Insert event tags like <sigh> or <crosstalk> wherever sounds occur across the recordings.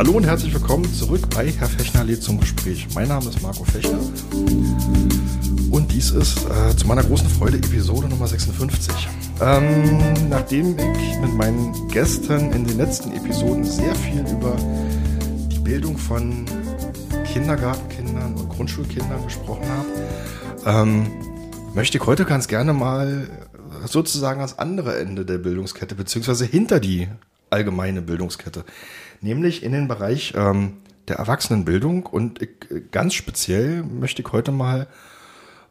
Hallo und herzlich willkommen zurück bei Herr Fechner lädt zum Gespräch. Mein Name ist Marco Fechner und dies ist äh, zu meiner großen Freude Episode Nummer 56. Ähm, nachdem ich mit meinen Gästen in den letzten Episoden sehr viel über die Bildung von Kindergartenkindern und Grundschulkindern gesprochen habe, ähm, möchte ich heute ganz gerne mal sozusagen ans andere Ende der Bildungskette, beziehungsweise hinter die allgemeine Bildungskette, nämlich in den Bereich ähm, der Erwachsenenbildung. Und ich, ganz speziell möchte ich heute mal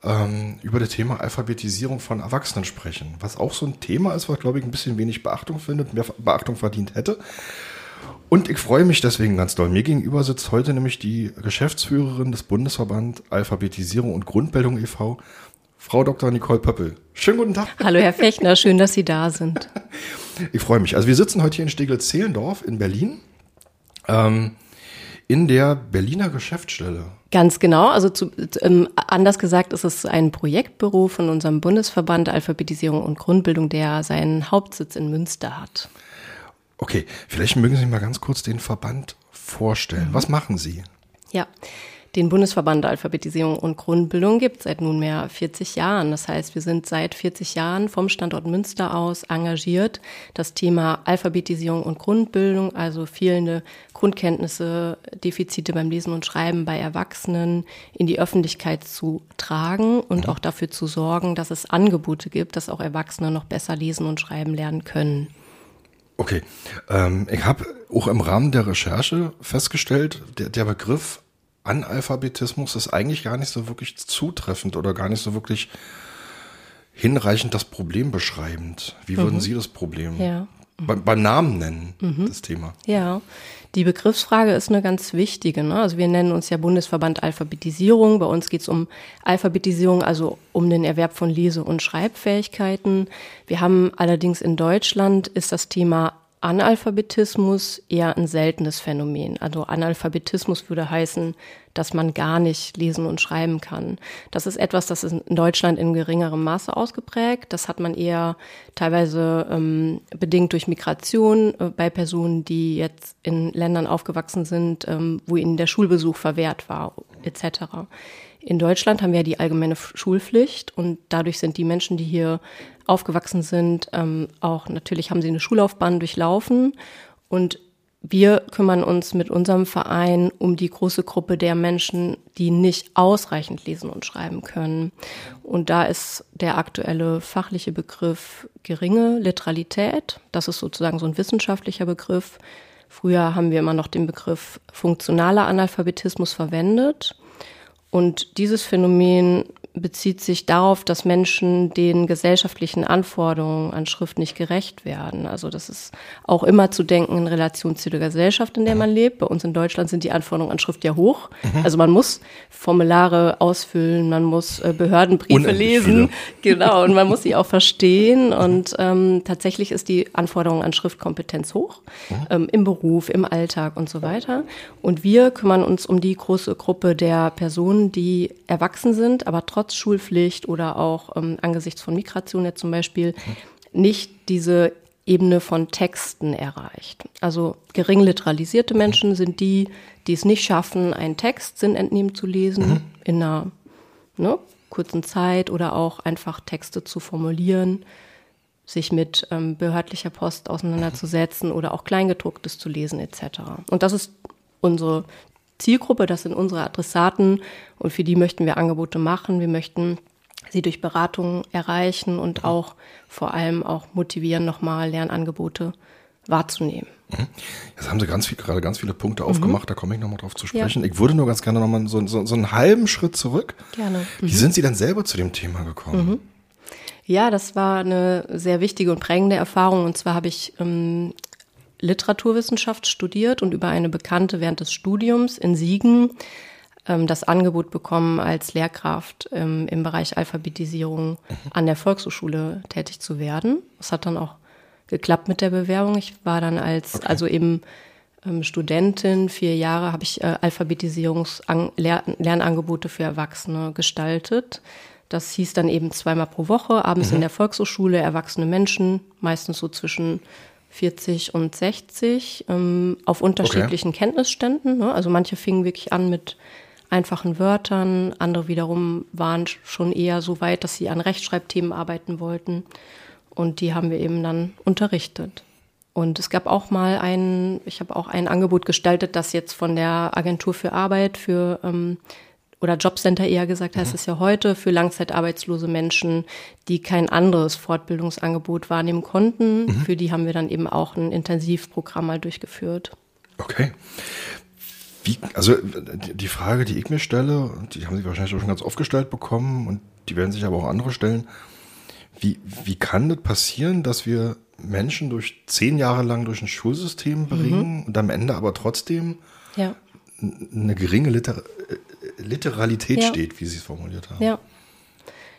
ähm, über das Thema Alphabetisierung von Erwachsenen sprechen, was auch so ein Thema ist, was, glaube ich, ein bisschen wenig Beachtung findet, mehr Beachtung verdient hätte. Und ich freue mich deswegen ganz doll. Mir gegenüber sitzt heute nämlich die Geschäftsführerin des Bundesverband Alphabetisierung und Grundbildung e.V., Frau Dr. Nicole Pöppel. Schönen guten Tag. Hallo, Herr Fechner, schön, dass Sie da sind. <laughs> Ich freue mich. Also wir sitzen heute hier in Steglitz-Zehlendorf in Berlin. Ähm, in der Berliner Geschäftsstelle. Ganz genau. Also zu, ähm, anders gesagt ist es ein Projektbüro von unserem Bundesverband Alphabetisierung und Grundbildung, der seinen Hauptsitz in Münster hat. Okay, vielleicht mögen Sie mal ganz kurz den Verband vorstellen. Mhm. Was machen Sie? Ja, den Bundesverband Alphabetisierung und Grundbildung gibt seit nunmehr 40 Jahren. Das heißt, wir sind seit 40 Jahren vom Standort Münster aus engagiert, das Thema Alphabetisierung und Grundbildung, also fehlende Grundkenntnisse, Defizite beim Lesen und Schreiben bei Erwachsenen in die Öffentlichkeit zu tragen und mhm. auch dafür zu sorgen, dass es Angebote gibt, dass auch Erwachsene noch besser lesen und schreiben lernen können. Okay, ähm, ich habe auch im Rahmen der Recherche festgestellt, der, der Begriff Analphabetismus ist eigentlich gar nicht so wirklich zutreffend oder gar nicht so wirklich hinreichend das Problem beschreibend. Wie würden mhm. Sie das Problem ja. bei, beim Namen nennen, mhm. das Thema? Ja, die Begriffsfrage ist eine ganz wichtige. Ne? Also wir nennen uns ja Bundesverband Alphabetisierung. Bei uns geht es um Alphabetisierung, also um den Erwerb von Lese- und Schreibfähigkeiten. Wir haben allerdings in Deutschland ist das Thema Analphabetismus eher ein seltenes Phänomen. Also Analphabetismus würde heißen, dass man gar nicht lesen und schreiben kann. Das ist etwas, das ist in Deutschland in geringerem Maße ausgeprägt. Das hat man eher teilweise ähm, bedingt durch Migration äh, bei Personen, die jetzt in Ländern aufgewachsen sind, ähm, wo ihnen der Schulbesuch verwehrt war, etc. In Deutschland haben wir die allgemeine Schulpflicht und dadurch sind die Menschen, die hier aufgewachsen sind, ähm, auch natürlich haben sie eine Schullaufbahn durchlaufen und wir kümmern uns mit unserem Verein um die große Gruppe der Menschen, die nicht ausreichend lesen und schreiben können. Und da ist der aktuelle fachliche Begriff geringe Literalität. Das ist sozusagen so ein wissenschaftlicher Begriff. Früher haben wir immer noch den Begriff funktionaler Analphabetismus verwendet. Und dieses Phänomen bezieht sich darauf, dass Menschen den gesellschaftlichen Anforderungen an Schrift nicht gerecht werden. Also das ist auch immer zu denken in Relation zu der Gesellschaft, in der man lebt. Bei uns in Deutschland sind die Anforderungen an Schrift ja hoch. Mhm. Also man muss Formulare ausfüllen, man muss äh, Behördenbriefe Unendlich lesen, viele. <laughs> genau, und man muss sie auch verstehen. Und ähm, tatsächlich ist die Anforderung an Schriftkompetenz hoch mhm. ähm, im Beruf, im Alltag und so weiter. Und wir kümmern uns um die große Gruppe der Personen, die erwachsen sind, aber trotzdem trotz Schulpflicht oder auch ähm, angesichts von Migration jetzt zum Beispiel nicht diese Ebene von Texten erreicht. Also gering literalisierte Menschen sind die, die es nicht schaffen, einen Text sinnentnehmen zu lesen mhm. in einer ne, kurzen Zeit oder auch einfach Texte zu formulieren, sich mit ähm, behördlicher Post auseinanderzusetzen oder auch Kleingedrucktes zu lesen etc. Und das ist unsere Zielgruppe, das sind unsere Adressaten und für die möchten wir Angebote machen. Wir möchten sie durch Beratungen erreichen und auch vor allem auch motivieren, nochmal Lernangebote wahrzunehmen. Mhm. Jetzt haben Sie ganz viel, gerade ganz viele Punkte mhm. aufgemacht, da komme ich nochmal drauf zu sprechen. Ja. Ich würde nur ganz gerne nochmal so, so, so einen halben Schritt zurück. Gerne. Mhm. Wie sind Sie denn selber zu dem Thema gekommen? Mhm. Ja, das war eine sehr wichtige und prägende Erfahrung. Und zwar habe ich ähm, Literaturwissenschaft studiert und über eine Bekannte während des Studiums in Siegen ähm, das Angebot bekommen, als Lehrkraft ähm, im Bereich Alphabetisierung an der Volkshochschule tätig zu werden. Das hat dann auch geklappt mit der Bewerbung. Ich war dann als, okay. also eben ähm, Studentin, vier Jahre, habe ich äh, Alphabetisierungs-Lernangebote für Erwachsene gestaltet. Das hieß dann eben zweimal pro Woche, abends mhm. in der Volkshochschule, erwachsene Menschen, meistens so zwischen 40 und 60 ähm, auf unterschiedlichen okay. Kenntnisständen. Ne? Also manche fingen wirklich an mit einfachen Wörtern, andere wiederum waren schon eher so weit, dass sie an Rechtschreibthemen arbeiten wollten. Und die haben wir eben dann unterrichtet. Und es gab auch mal ein, ich habe auch ein Angebot gestaltet, das jetzt von der Agentur für Arbeit für ähm, oder Jobcenter eher gesagt heißt mhm. es ja heute, für langzeitarbeitslose Menschen, die kein anderes Fortbildungsangebot wahrnehmen konnten. Mhm. Für die haben wir dann eben auch ein Intensivprogramm mal durchgeführt. Okay. Wie, also die Frage, die ich mir stelle, die haben Sie wahrscheinlich schon ganz oft gestellt bekommen und die werden sich aber auch andere stellen. Wie, wie kann das passieren, dass wir Menschen durch zehn Jahre lang durch ein Schulsystem bringen mhm. und am Ende aber trotzdem ja. eine geringe Liter Literalität ja. steht, wie Sie es formuliert haben. Ja,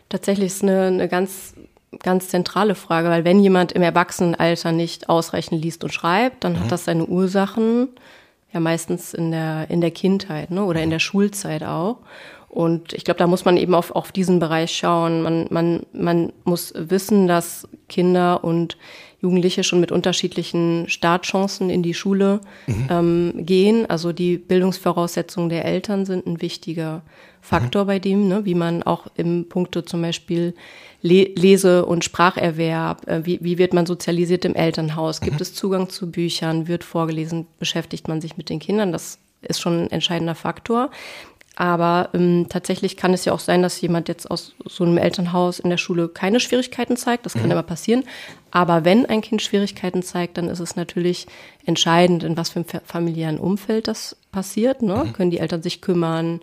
tatsächlich ist eine, eine ganz, ganz zentrale Frage, weil wenn jemand im Erwachsenenalter nicht ausreichend liest und schreibt, dann mhm. hat das seine Ursachen, ja meistens in der, in der Kindheit ne, oder in der Schulzeit auch. Und ich glaube, da muss man eben auf, auf diesen Bereich schauen. Man, man, man muss wissen, dass Kinder und Jugendliche schon mit unterschiedlichen Startchancen in die Schule mhm. ähm, gehen. Also die Bildungsvoraussetzungen der Eltern sind ein wichtiger Faktor mhm. bei dem, ne? wie man auch im Punkte zum Beispiel Le Lese- und Spracherwerb, äh, wie, wie wird man sozialisiert im Elternhaus, gibt mhm. es Zugang zu Büchern, wird vorgelesen, beschäftigt man sich mit den Kindern, das ist schon ein entscheidender Faktor. Aber ähm, tatsächlich kann es ja auch sein, dass jemand jetzt aus so einem Elternhaus in der Schule keine Schwierigkeiten zeigt. Das kann mhm. immer passieren. Aber wenn ein Kind Schwierigkeiten zeigt, dann ist es natürlich entscheidend, in was für einem familiären Umfeld das passiert. Ne? Mhm. Können die Eltern sich kümmern?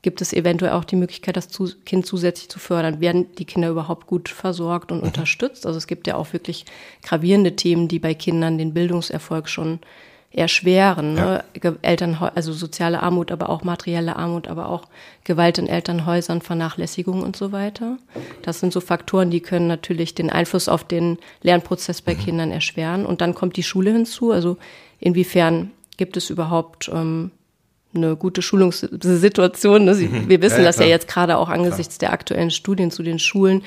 Gibt es eventuell auch die Möglichkeit, das Kind zusätzlich zu fördern? Werden die Kinder überhaupt gut versorgt und mhm. unterstützt? Also es gibt ja auch wirklich gravierende Themen, die bei Kindern den Bildungserfolg schon erschweren. Ne? Ja. Elternhäuser, also soziale Armut, aber auch materielle Armut, aber auch Gewalt in Elternhäusern, Vernachlässigung und so weiter. Das sind so Faktoren, die können natürlich den Einfluss auf den Lernprozess bei mhm. Kindern erschweren. Und dann kommt die Schule hinzu. Also inwiefern gibt es überhaupt ähm, eine gute Schulungssituation. Ne? Sie, mhm. Wir wissen ja, das ja jetzt gerade auch angesichts klar. der aktuellen Studien zu den Schulen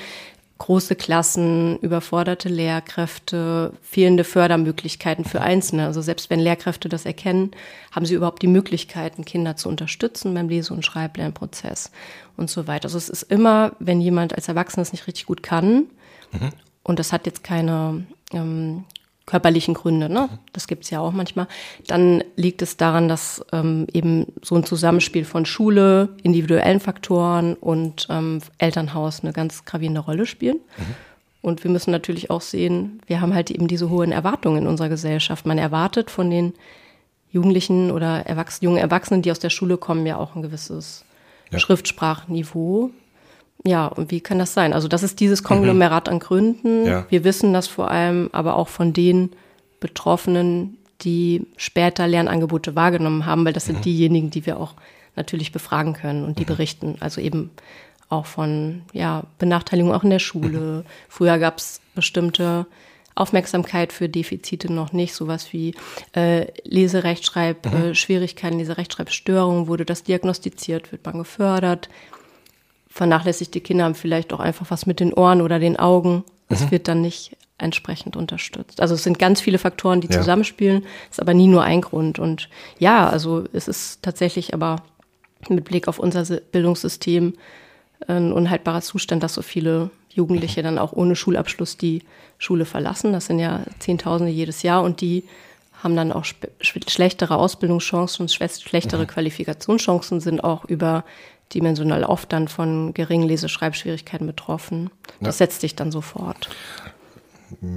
große Klassen, überforderte Lehrkräfte, fehlende Fördermöglichkeiten für Einzelne. Also selbst wenn Lehrkräfte das erkennen, haben sie überhaupt die Möglichkeiten, Kinder zu unterstützen beim Lese- und Schreiblernprozess und so weiter. Also es ist immer, wenn jemand als Erwachsener es nicht richtig gut kann, mhm. und das hat jetzt keine ähm, körperlichen Gründe, ne? das gibt's ja auch manchmal, dann liegt es daran, dass ähm, eben so ein Zusammenspiel von Schule, individuellen Faktoren und ähm, Elternhaus eine ganz gravierende Rolle spielen. Mhm. Und wir müssen natürlich auch sehen, wir haben halt eben diese hohen Erwartungen in unserer Gesellschaft. Man erwartet von den Jugendlichen oder Erwachs jungen Erwachsenen, die aus der Schule kommen, ja auch ein gewisses ja. Schriftsprachniveau. Ja, und wie kann das sein? Also das ist dieses Konglomerat mhm. an Gründen. Ja. Wir wissen das vor allem aber auch von den Betroffenen, die später Lernangebote wahrgenommen haben, weil das sind mhm. diejenigen, die wir auch natürlich befragen können und die mhm. berichten. Also eben auch von ja, Benachteiligung auch in der Schule. Mhm. Früher gab es bestimmte Aufmerksamkeit für Defizite noch nicht, sowas wie äh, Leserechtschreibschwierigkeiten, mhm. äh, Leserechtschreibstörungen, wurde das diagnostiziert, wird man gefördert vernachlässigte Kinder haben vielleicht auch einfach was mit den Ohren oder den Augen. Das mhm. wird dann nicht entsprechend unterstützt. Also es sind ganz viele Faktoren, die ja. zusammenspielen, ist aber nie nur ein Grund. Und ja, also es ist tatsächlich aber mit Blick auf unser Bildungssystem ein unhaltbarer Zustand, dass so viele Jugendliche dann auch ohne Schulabschluss die Schule verlassen. Das sind ja Zehntausende jedes Jahr und die haben dann auch schlechtere Ausbildungschancen schlechtere mhm. Qualifikationschancen, sind auch über dimensional oft dann von geringen Leseschreibschwierigkeiten betroffen. Das ja. setzt sich dann sofort.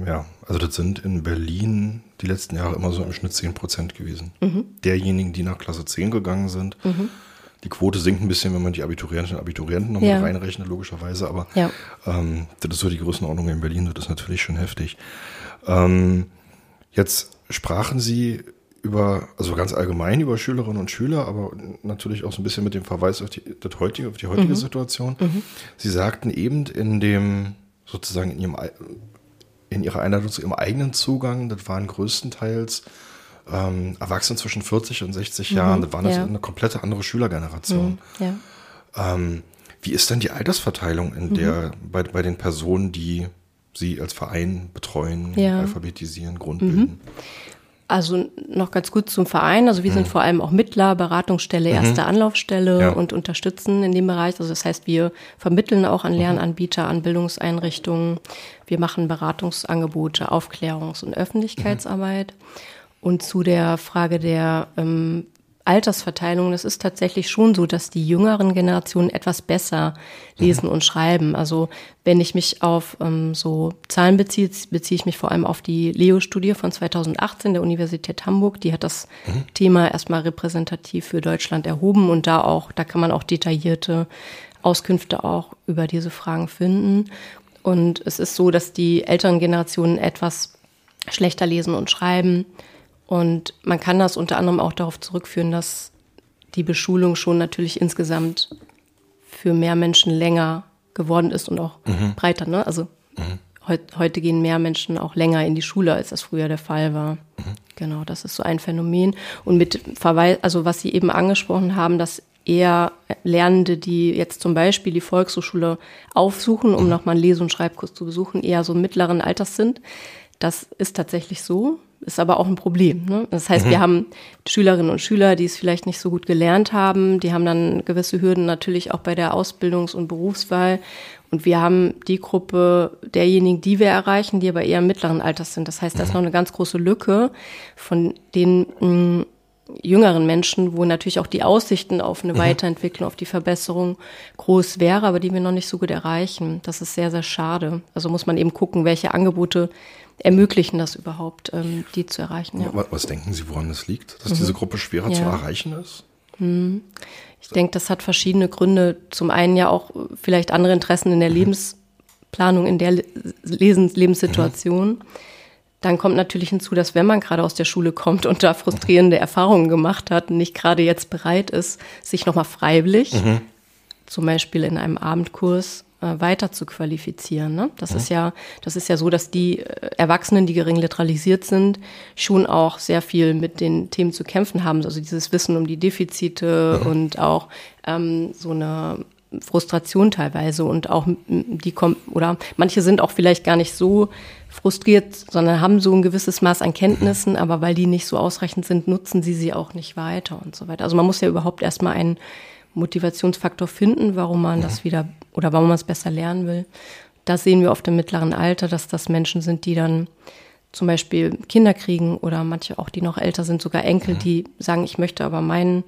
Ja, also das sind in Berlin die letzten Jahre immer so im Schnitt 10 Prozent gewesen. Mhm. Derjenigen, die nach Klasse 10 gegangen sind. Mhm. Die Quote sinkt ein bisschen, wenn man die Abiturientinnen und Abiturienten nochmal ja. reinrechnet, logischerweise. Aber ja. ähm, das ist so die Größenordnung in Berlin, das ist natürlich schon heftig. Ähm, jetzt sprachen Sie über, also ganz allgemein über Schülerinnen und Schüler, aber natürlich auch so ein bisschen mit dem Verweis auf die, das heutige, auf die heutige mhm. Situation. Mhm. Sie sagten eben in dem, sozusagen in ihrem, in ihrer Einladung zu ihrem eigenen Zugang, das waren größtenteils ähm, Erwachsene zwischen 40 und 60 mhm. Jahren, das war ja. eine komplette andere Schülergeneration. Mhm. Ja. Ähm, wie ist denn die Altersverteilung in der, mhm. bei, bei den Personen, die Sie als Verein betreuen, Ja. alphabetisieren, grundbilden. Also noch ganz gut zum Verein. Also wir sind vor allem auch Mittler, Beratungsstelle, erste Anlaufstelle Ja. und unterstützen in dem Bereich. Also das heißt, wir vermitteln auch an Lernanbieter, an Bildungseinrichtungen. Wir machen Beratungsangebote, Aufklärungs- und Öffentlichkeitsarbeit. Und zu der Frage der ähm, Altersverteilung, das ist tatsächlich schon so, dass die jüngeren Generationen etwas besser lesen und schreiben. Also wenn ich mich auf ähm, so Zahlen beziehe, beziehe ich mich vor allem auf die Leo-Studie von 2018 der Universität Hamburg. Die hat das Thema erstmal repräsentativ für Deutschland erhoben und da auch, da kann man auch detaillierte Auskünfte auch über diese Fragen finden. Und es ist so, dass die älteren Generationen etwas schlechter lesen und schreiben. Und man kann das unter anderem auch darauf zurückführen, dass die Beschulung schon natürlich insgesamt für mehr Menschen länger geworden ist und auch breiter. Ne? Also heut, heute gehen mehr Menschen auch länger in die Schule, als das früher der Fall war. Genau, das ist so ein Phänomen. Und mit Verweis, also was Sie eben angesprochen haben, dass eher Lernende, die jetzt zum Beispiel die Volkshochschule aufsuchen, um nochmal einen Lese- und Schreibkurs zu besuchen, eher so mittleren Alters sind. Das ist tatsächlich so, ist aber auch ein Problem. Ne? Das heißt, wir haben Schülerinnen und Schüler, die es vielleicht nicht so gut gelernt haben, die haben dann gewisse Hürden natürlich auch bei der Ausbildungs- und Berufswahl. Und wir haben die Gruppe derjenigen, die wir erreichen, die aber eher im mittleren Alters sind. Das heißt, da ist noch eine ganz große Lücke von den mh, jüngeren Menschen, wo natürlich auch die Aussichten auf eine Weiterentwicklung, auf die Verbesserung groß wäre, aber die wir noch nicht so gut erreichen. Das ist sehr, sehr schade. Also muss man eben gucken, welche Angebote ermöglichen das überhaupt, ähm, die zu erreichen. Ja. Was, was denken Sie, woran das liegt? Dass diese Gruppe schwerer zu Ja. erreichen ist? Ich denke, das hat verschiedene Gründe. Zum einen ja auch vielleicht andere Interessen in der Lebensplanung, in der Le- Lesens Lebenssituation. Dann kommt natürlich hinzu, dass wenn man gerade aus der Schule kommt und da frustrierende Erfahrungen gemacht hat, nicht gerade jetzt bereit ist, sich nochmal freiwillig, zum Beispiel in einem Abendkurs, äh, weiter zu qualifizieren. Ne? Das ist ja, das ist ja so, dass die äh, Erwachsenen, die gering literalisiert sind, schon auch sehr viel mit den Themen zu kämpfen haben. Also dieses Wissen um die Defizite und auch ähm, so eine Frustration teilweise und auch die kommen oder manche sind auch vielleicht gar nicht so frustriert, sondern haben so ein gewisses Maß an Kenntnissen, aber weil die nicht so ausreichend sind, nutzen sie sie auch nicht weiter und so weiter. Also man muss ja überhaupt erstmal einen Motivationsfaktor finden, warum man das wieder oder warum man es besser lernen will. Das sehen wir oft im mittleren Alter, dass das Menschen sind, die dann zum Beispiel Kinder kriegen oder manche auch, die noch älter sind, sogar Enkel, die sagen, ich möchte aber meinen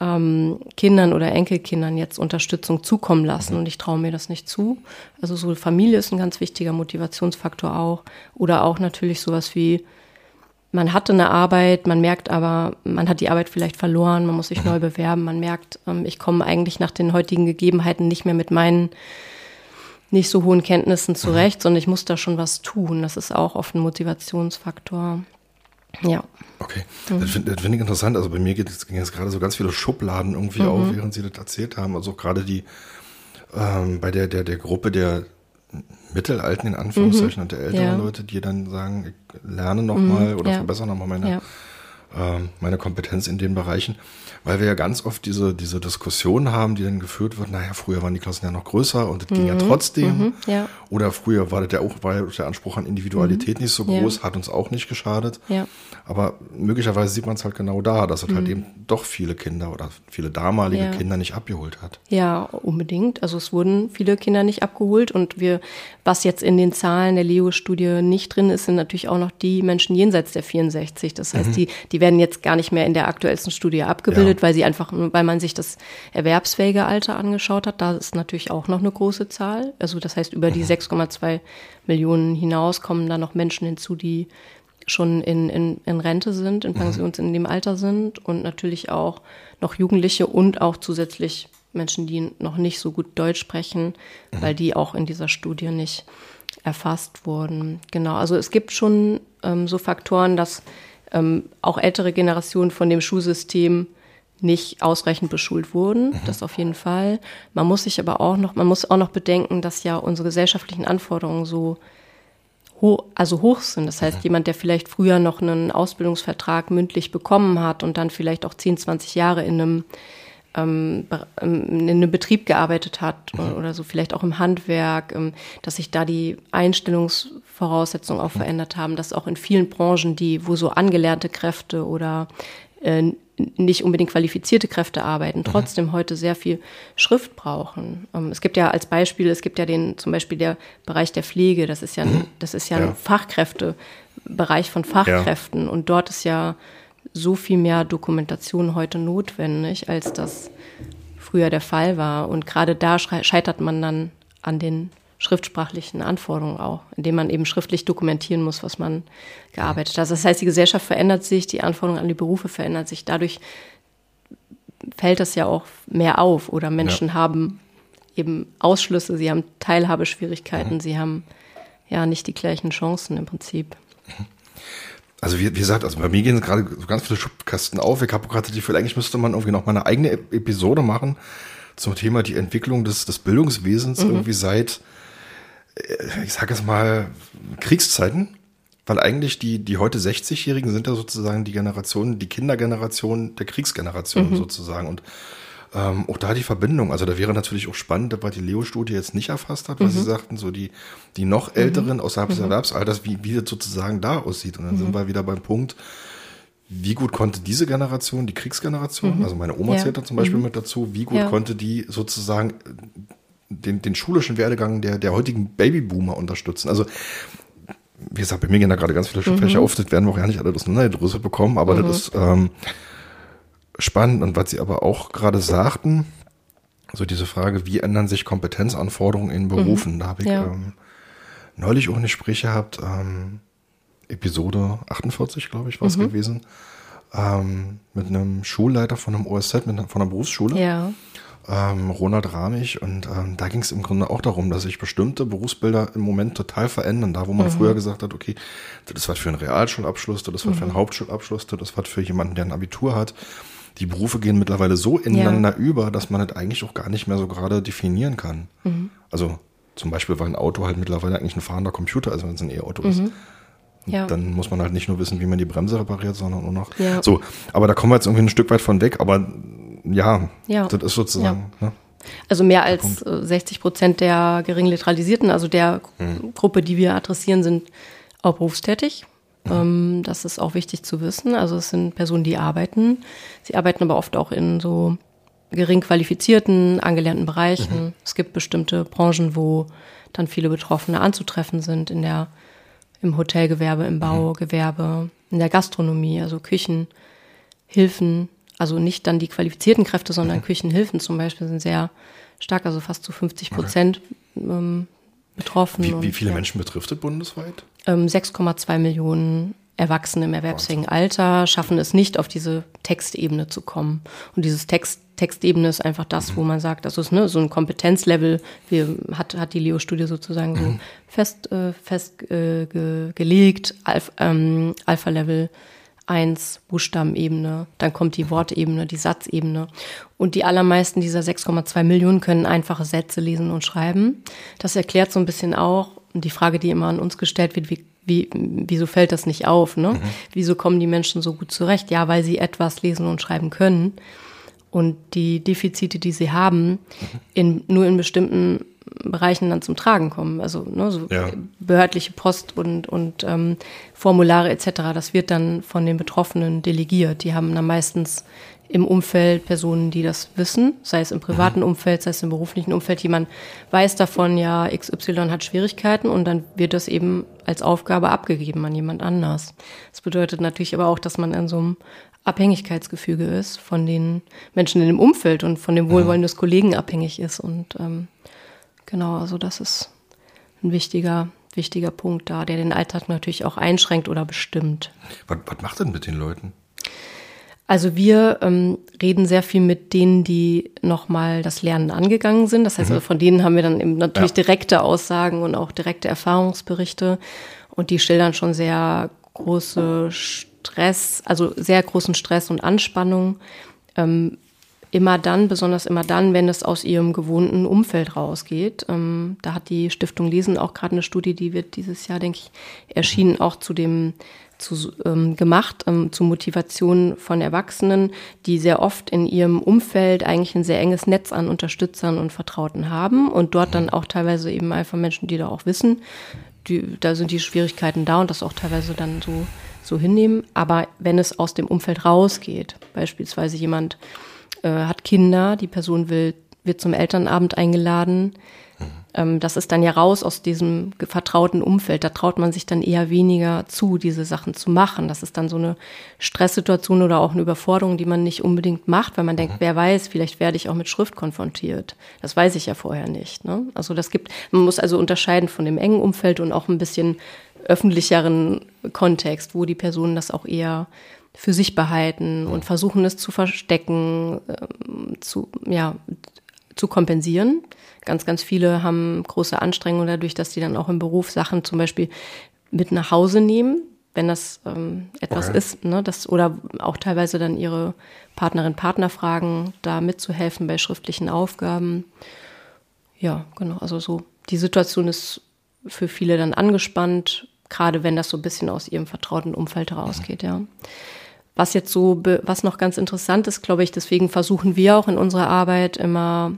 ähm, Kindern oder Enkelkindern jetzt Unterstützung zukommen lassen und ich traue mir das nicht zu. Also so Familie ist ein ganz wichtiger Motivationsfaktor auch. Oder auch natürlich sowas wie, man hatte eine Arbeit, man merkt aber, man hat die Arbeit vielleicht verloren, man muss sich neu bewerben, man merkt, ähm, ich komme eigentlich nach den heutigen Gegebenheiten nicht mehr mit meinen nicht so hohen Kenntnissen zurecht, sondern ich muss da schon was tun. Das ist auch oft ein Motivationsfaktor. Ja. Okay, das finde find ich interessant. Also bei mir geht es ging jetzt gerade so ganz viele Schubladen irgendwie Mhm. auf, während Sie das erzählt haben. Also gerade die ähm, bei der, der, der Gruppe der Mittelalten, in Anführungszeichen, und der älteren Mhm. Ja. Leute, die dann sagen, ich lerne nochmal oder ja. verbessere nochmal meine, Ja. Ähm, meine Kompetenz in den Bereichen. Weil wir ja ganz oft diese, diese Diskussion haben, die dann geführt wird, naja, früher waren die Klassen ja noch größer und das ging ja trotzdem. Mhm. ja. Oder früher war der, auch, war der Anspruch an Individualität nicht so Mhm. Ja. groß, hat uns auch nicht geschadet. Ja. Aber möglicherweise sieht man es halt genau da, dass es halt eben doch viele Kinder oder viele damalige Mhm. Kinder nicht abgeholt hat. Ja, unbedingt. Also es wurden viele Kinder nicht abgeholt und wir, was jetzt in den Zahlen der Leo-Studie nicht drin ist, sind natürlich auch noch die Menschen jenseits der 64. Das heißt, die, die werden jetzt gar nicht mehr in der aktuellsten Studie abgebildet, Ja. weil sie einfach, weil man sich das erwerbsfähige Alter angeschaut hat. Da ist natürlich auch noch eine große Zahl. Also das heißt, über die 6,2 Millionen hinaus kommen da noch Menschen hinzu, die schon in, in, in Rente sind, in Pensions in dem Alter sind und natürlich auch noch Jugendliche und auch zusätzlich Menschen, die noch nicht so gut Deutsch sprechen, weil die auch in dieser Studie nicht erfasst wurden. Genau, also es gibt schon ähm, so Faktoren, dass ähm, auch ältere Generationen von dem Schulsystem nicht ausreichend beschult wurden, das auf jeden Fall. Man muss sich aber auch noch, man muss auch noch bedenken, dass ja unsere gesellschaftlichen Anforderungen so ho also hoch sind. Das heißt, jemand, der vielleicht früher noch einen Ausbildungsvertrag mündlich bekommen hat und dann vielleicht auch 10, 20 Jahre in einem ähm, ähm, in einem Betrieb gearbeitet hat mhm. oder so, vielleicht auch im Handwerk, ähm, dass sich da die Einstellungsvoraussetzungen auch mhm. verändert haben, dass auch in vielen Branchen, die, wo so angelernte Kräfte oder äh, nicht unbedingt qualifizierte Kräfte arbeiten, mhm. trotzdem mhm. heute sehr viel Schrift brauchen. Ähm, es gibt ja als Beispiel, es gibt ja den, zum Beispiel der Bereich der Pflege, das ist ja, ein, das ist ja, ja. ein Fachkräftebereich von Fachkräften ja. und dort ist ja so viel mehr Dokumentation heute notwendig, als das früher der Fall war. Und gerade da scheitert man dann an den schriftsprachlichen Anforderungen auch, indem man eben schriftlich dokumentieren muss, was man gearbeitet hat. Das heißt, die Gesellschaft verändert sich, die Anforderungen an die Berufe verändern sich. Dadurch fällt das ja auch mehr auf oder Menschen ja. haben eben Ausschlüsse, sie haben Teilhabeschwierigkeiten, mhm. sie haben ja nicht die gleichen Chancen im Prinzip. Mhm. <laughs> Also wie, wie gesagt, also bei mir gehen gerade so ganz viele Schubkasten auf. Ich habe gerade die Gefühl, eigentlich müsste man irgendwie noch mal eine eigene Episode machen zum Thema die Entwicklung des, des Bildungswesens mhm. irgendwie seit, äh, ich sage es mal, Kriegszeiten. Weil eigentlich die, die heute 60-Jährigen sind ja sozusagen die Generation, die Kindergeneration der Kriegsgeneration mhm. sozusagen. Und ähm, auch da die Verbindung, also da wäre natürlich auch spannend, was die Leo-Studie jetzt nicht erfasst hat, weil mhm. sie sagten, so die, die noch mhm. Älteren mhm. außerhalb des mhm. Erwerbsalters, wie, wie das sozusagen da aussieht. Und dann sind mhm. wir wieder beim Punkt, wie gut konnte diese Generation, die Kriegsgeneration, also meine Oma ja. zählt da zum Beispiel mit dazu, wie gut ja. konnte die sozusagen den, den schulischen Werdegang der, der heutigen Babyboomer unterstützen. Also wie gesagt, bei mir gehen da gerade ganz viele mhm. auf, das werden wir auch ja nicht alle auseinandergedröselt bekommen, aber mhm. das ist ähm, spannend. Und was Sie aber auch gerade sagten, so diese Frage, wie ändern sich Kompetenzanforderungen in Berufen? Mhm. Da habe ich ja. ähm, neulich auch ein Gespräch gehabt, ähm, Episode 48, glaube ich, war es mhm. gewesen, ähm, mit einem Schulleiter von einem OSZ, mit, von einer Berufsschule. Ja. Ähm, Ronald Ramich und ähm, da ging es im Grunde auch darum, dass sich bestimmte Berufsbilder im Moment total verändern. Da, wo man mhm. früher gesagt hat, okay, das ist was für einen Realschulabschluss, das ist was mhm. für einen Hauptschulabschluss, das ist was für jemanden, der ein Abitur hat die Berufe gehen mittlerweile so ineinander ja. über, dass man das eigentlich auch gar nicht mehr so gerade definieren kann. Mhm. Also zum Beispiel, weil ein Auto halt mittlerweile eigentlich ein fahrender Computer ist, wenn es ein E-Auto mhm. ist. Ja. Dann muss man halt nicht nur wissen, wie man die Bremse repariert, sondern auch noch. Ja. So, aber da kommen wir jetzt irgendwie ein Stück weit von weg. Aber ja, ja. das ist sozusagen. Ne? Also mehr als 60 äh, Prozent der geringliteralisierten, also der mhm. Gruppe, die wir adressieren, sind auch berufstätig. Mhm. das ist auch wichtig zu wissen. Also es sind Personen, die arbeiten. Sie arbeiten aber oft auch in so gering qualifizierten, angelernten Bereichen. Mhm. Es gibt bestimmte Branchen, wo dann viele Betroffene anzutreffen sind, in der, im Hotelgewerbe, im Baugewerbe, in der Gastronomie, also Küchenhilfen. Also nicht dann die qualifizierten Kräfte, sondern mhm. Küchenhilfen zum Beispiel sind sehr stark, also fast zu 50 Prozent okay. ähm, betroffen. Wie, wie viele ja. Menschen betrifft es bundesweit? 6,2 ähm, Millionen Erwachsene im erwerbsfähigen Alter schaffen es nicht, auf diese Textebene zu kommen. Und dieses Text, Textebene ist einfach das, mhm. wo man sagt, das ist ne, so ein Kompetenzlevel, wie hat, hat die Leo-Studie sozusagen so mhm. fest, äh, fest äh, ge, gelegt, Alpha, ähm, Alpha-Level 1 Buchstabenebene, dann kommt die Wortebene, die Satzebene. Und die allermeisten dieser 6,2 Millionen können einfache Sätze lesen und schreiben. Das erklärt so ein bisschen auch die Frage, die immer an uns gestellt wird, wie, wie, wieso fällt das nicht auf? Ne? Mhm. Wieso kommen die Menschen so gut zurecht? Ja, weil sie etwas lesen und schreiben können. Und die Defizite, die sie haben, mhm. in, nur in bestimmten Bereichen dann zum Tragen kommen. Also ne, so ja. behördliche Post und, und ähm, Formulare etc., das wird dann von den Betroffenen delegiert. Die haben dann meistens im Umfeld Personen, die das wissen, sei es im privaten mhm. Umfeld, sei es im beruflichen Umfeld. Jemand weiß davon, ja, XY hat Schwierigkeiten und dann wird das eben als Aufgabe abgegeben an jemand anders. Das bedeutet natürlich aber auch, dass man in so einem Abhängigkeitsgefüge ist, von den Menschen in dem Umfeld und von dem Wohlwollen des Kollegen abhängig ist und ähm, Genau, also das ist ein wichtiger, wichtiger Punkt da, der den Alltag natürlich auch einschränkt oder bestimmt. Was, was macht denn mit den Leuten? Also wir ähm, reden sehr viel mit denen, die nochmal das Lernen angegangen sind. Das heißt, mhm. von denen haben wir dann eben natürlich ja. direkte Aussagen und auch direkte Erfahrungsberichte. Und die schildern schon sehr große Stress, also sehr großen Stress und Anspannung. Ähm, immer dann, besonders immer dann, wenn es aus ihrem gewohnten Umfeld rausgeht. Ähm, da hat die Stiftung Lesen auch gerade eine Studie, die wird dieses Jahr, denke ich, erschienen, auch zu dem zu, ähm, gemacht ähm, zur Motivation von Erwachsenen, die sehr oft in ihrem Umfeld eigentlich ein sehr enges Netz an Unterstützern und Vertrauten haben und dort dann auch teilweise eben einfach Menschen, die da auch wissen, die, da sind die Schwierigkeiten da und das auch teilweise dann so, so hinnehmen. Aber wenn es aus dem Umfeld rausgeht, beispielsweise jemand äh, hat Kinder, die Person will, wird zum Elternabend eingeladen, ähm, das ist dann ja raus aus diesem vertrauten Umfeld. Da traut man sich dann eher weniger zu, diese Sachen zu machen. Das ist dann so eine Stresssituation oder auch eine Überforderung, die man nicht unbedingt macht, weil man denkt, mhm. wer weiß, vielleicht werde ich auch mit Schrift konfrontiert. Das weiß ich ja vorher nicht. Ne? Also das gibt, man muss also unterscheiden von dem engen Umfeld und auch ein bisschen öffentlicheren Kontext, wo die Personen das auch eher für sich behalten und versuchen es zu verstecken, ähm, zu, ja, zu kompensieren. Ganz, ganz viele haben große Anstrengungen dadurch, dass die dann auch im Beruf Sachen zum Beispiel mit nach Hause nehmen, wenn das ähm, etwas okay. ist, ne, das, oder auch teilweise dann ihre Partnerin, Partner fragen, da mitzuhelfen bei schriftlichen Aufgaben. Ja, genau, also so, die Situation ist für viele dann angespannt, gerade wenn das so ein bisschen aus ihrem vertrauten Umfeld herausgeht, ja. Was jetzt so, was noch ganz interessant ist, glaube ich, deswegen versuchen wir auch in unserer Arbeit immer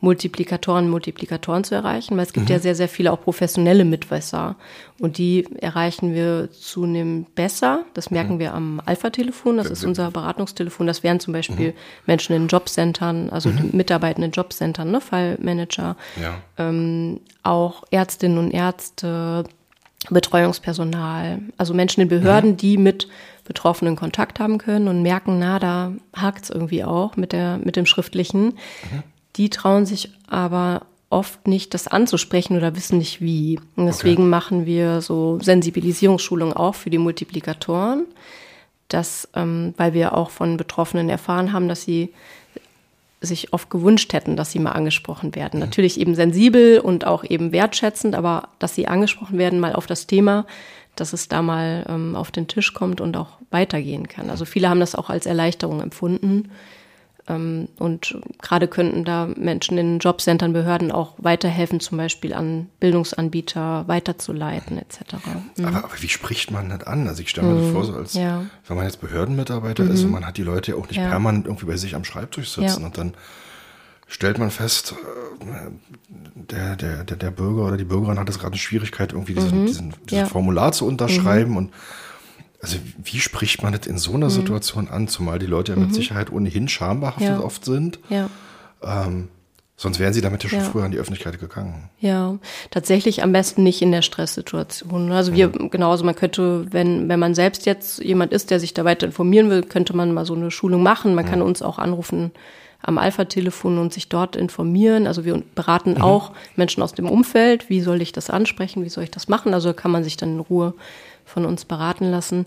Multiplikatoren, Multiplikatoren zu erreichen, weil es gibt mhm. ja sehr, sehr viele auch professionelle Mitwisser und die erreichen wir zunehmend besser. Das merken mhm. wir am Alpha-Telefon, das ist unser Beratungstelefon. Das wären zum Beispiel mhm. Menschen in Jobcentern, also mhm. Mitarbeitende in Jobcentern, ne, Fallmanager, ja. ähm, auch Ärztinnen und Ärzte, Betreuungspersonal, also Menschen in Behörden, mhm. die mit Betroffenen Kontakt haben können und merken, na, da hakt es irgendwie auch mit, der, mit dem Schriftlichen. Mhm. Die trauen sich aber oft nicht, das anzusprechen oder wissen nicht wie. Und deswegen okay. machen wir so Sensibilisierungsschulungen auch für die Multiplikatoren, dass, ähm, weil wir auch von Betroffenen erfahren haben, dass sie sich oft gewünscht hätten, dass sie mal angesprochen werden. Mhm. Natürlich eben sensibel und auch eben wertschätzend, aber dass sie angesprochen werden mal auf das Thema, dass es da mal ähm, auf den Tisch kommt und auch weitergehen kann. Also viele haben das auch als Erleichterung empfunden, und gerade könnten da Menschen in Jobcentern, Behörden auch weiterhelfen, zum Beispiel an Bildungsanbieter weiterzuleiten etc. Mhm. Aber, aber, wie spricht man das an? Also ich stelle mir mhm. das vor, so als ja. wenn man jetzt Behördenmitarbeiter mhm. ist und man hat die Leute ja auch nicht ja. permanent irgendwie bei sich am Schreibtisch sitzen ja. und dann stellt man fest, äh, der, der, der, der Bürger oder die Bürgerin hat jetzt gerade eine Schwierigkeit, irgendwie diesen, mhm. diesen, dieses Formular zu unterschreiben mhm. und also wie spricht man das in so einer mhm. Situation an, zumal die Leute ja mit mhm. Sicherheit ohnehin schambehaftet ja. oft sind. Ja. Ähm, sonst wären sie damit ja schon früher an die Öffentlichkeit gegangen. Ja, tatsächlich am besten nicht in der Stresssituation. Also wir, mhm. genauso, also man könnte, wenn, wenn man selbst jetzt jemand ist, der sich da weiter informieren will, könnte man mal so eine Schulung machen. Man kann uns auch anrufen am Alpha-Telefon und sich dort informieren. Also wir beraten mhm. auch Menschen aus dem Umfeld. Wie soll ich das ansprechen? Wie soll ich das machen? Also kann man sich dann in Ruhe von uns beraten lassen.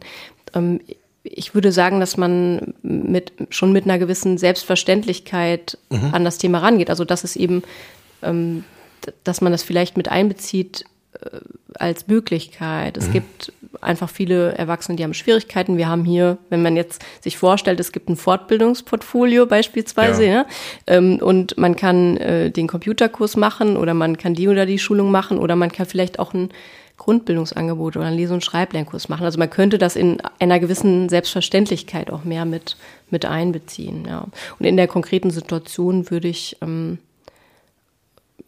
Ähm, ich würde sagen, dass man mit, schon mit einer gewissen Selbstverständlichkeit mhm. an das Thema rangeht. Also, dass es eben, ähm, dass man das vielleicht mit einbezieht äh, als Möglichkeit. Es mhm. gibt einfach viele Erwachsene, die haben Schwierigkeiten. Wir haben hier, wenn man jetzt sich vorstellt, es gibt ein Fortbildungsportfolio beispielsweise, ja. ja ähm, und man kann äh, den Computerkurs machen oder man kann die oder die Schulung machen oder man kann vielleicht auch ein Grundbildungsangebot oder einen Lese- und Schreiblernkurs machen. Also man könnte das in einer gewissen Selbstverständlichkeit auch mehr mit, mit einbeziehen. Ja. Und in der konkreten Situation würde ich ähm,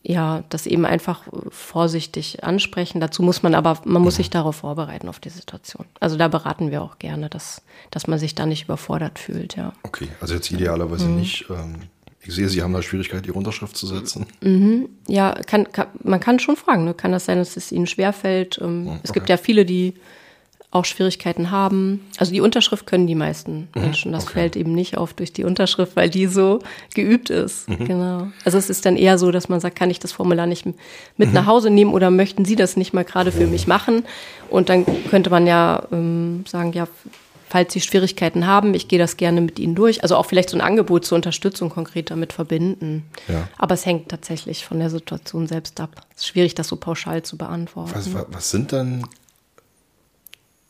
ja das eben einfach vorsichtig ansprechen. Dazu muss man aber, man muss sich darauf vorbereiten auf die Situation. Also da beraten wir auch gerne, dass, dass man sich da nicht überfordert fühlt, ja. Okay, also jetzt idealerweise mhm. nicht ähm, ich sehe, Sie haben da Schwierigkeit, Ihre Unterschrift zu setzen. Mhm. Ja, kann, kann, man kann schon fragen. Ne? Kann das sein, dass es Ihnen schwerfällt? Ähm, okay. Es gibt ja viele, die auch Schwierigkeiten haben. Also die Unterschrift können die meisten mhm. Menschen. Das okay. fällt eben nicht auf durch die Unterschrift, weil die so geübt ist. Mhm. Genau. Also es ist dann eher so, dass man sagt, kann ich das Formular nicht mit mhm. nach Hause nehmen oder möchten Sie das nicht mal gerade für mich machen? Und dann könnte man ja ähm, sagen, ja, falls Sie Schwierigkeiten haben, ich gehe das gerne mit Ihnen durch. Also auch vielleicht so ein Angebot zur Unterstützung konkret damit verbinden. Ja. Aber es hängt tatsächlich von der Situation selbst ab. Es ist schwierig, das so pauschal zu beantworten. Was, was sind dann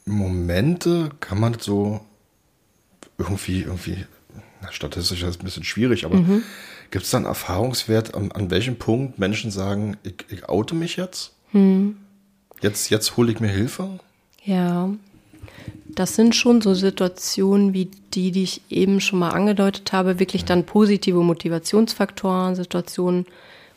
Momente, kann man so irgendwie, irgendwie na, statistisch ist das ein bisschen schwierig, aber mhm. gibt es da einen Erfahrungswert, an, an, welchem Punkt Menschen sagen, ich, ich oute mich jetzt? Mhm. Jetzt, jetzt hole ich mir Hilfe? Ja, das sind schon so Situationen wie die, die ich eben schon mal angedeutet habe, wirklich dann positive Motivationsfaktoren, Situationen,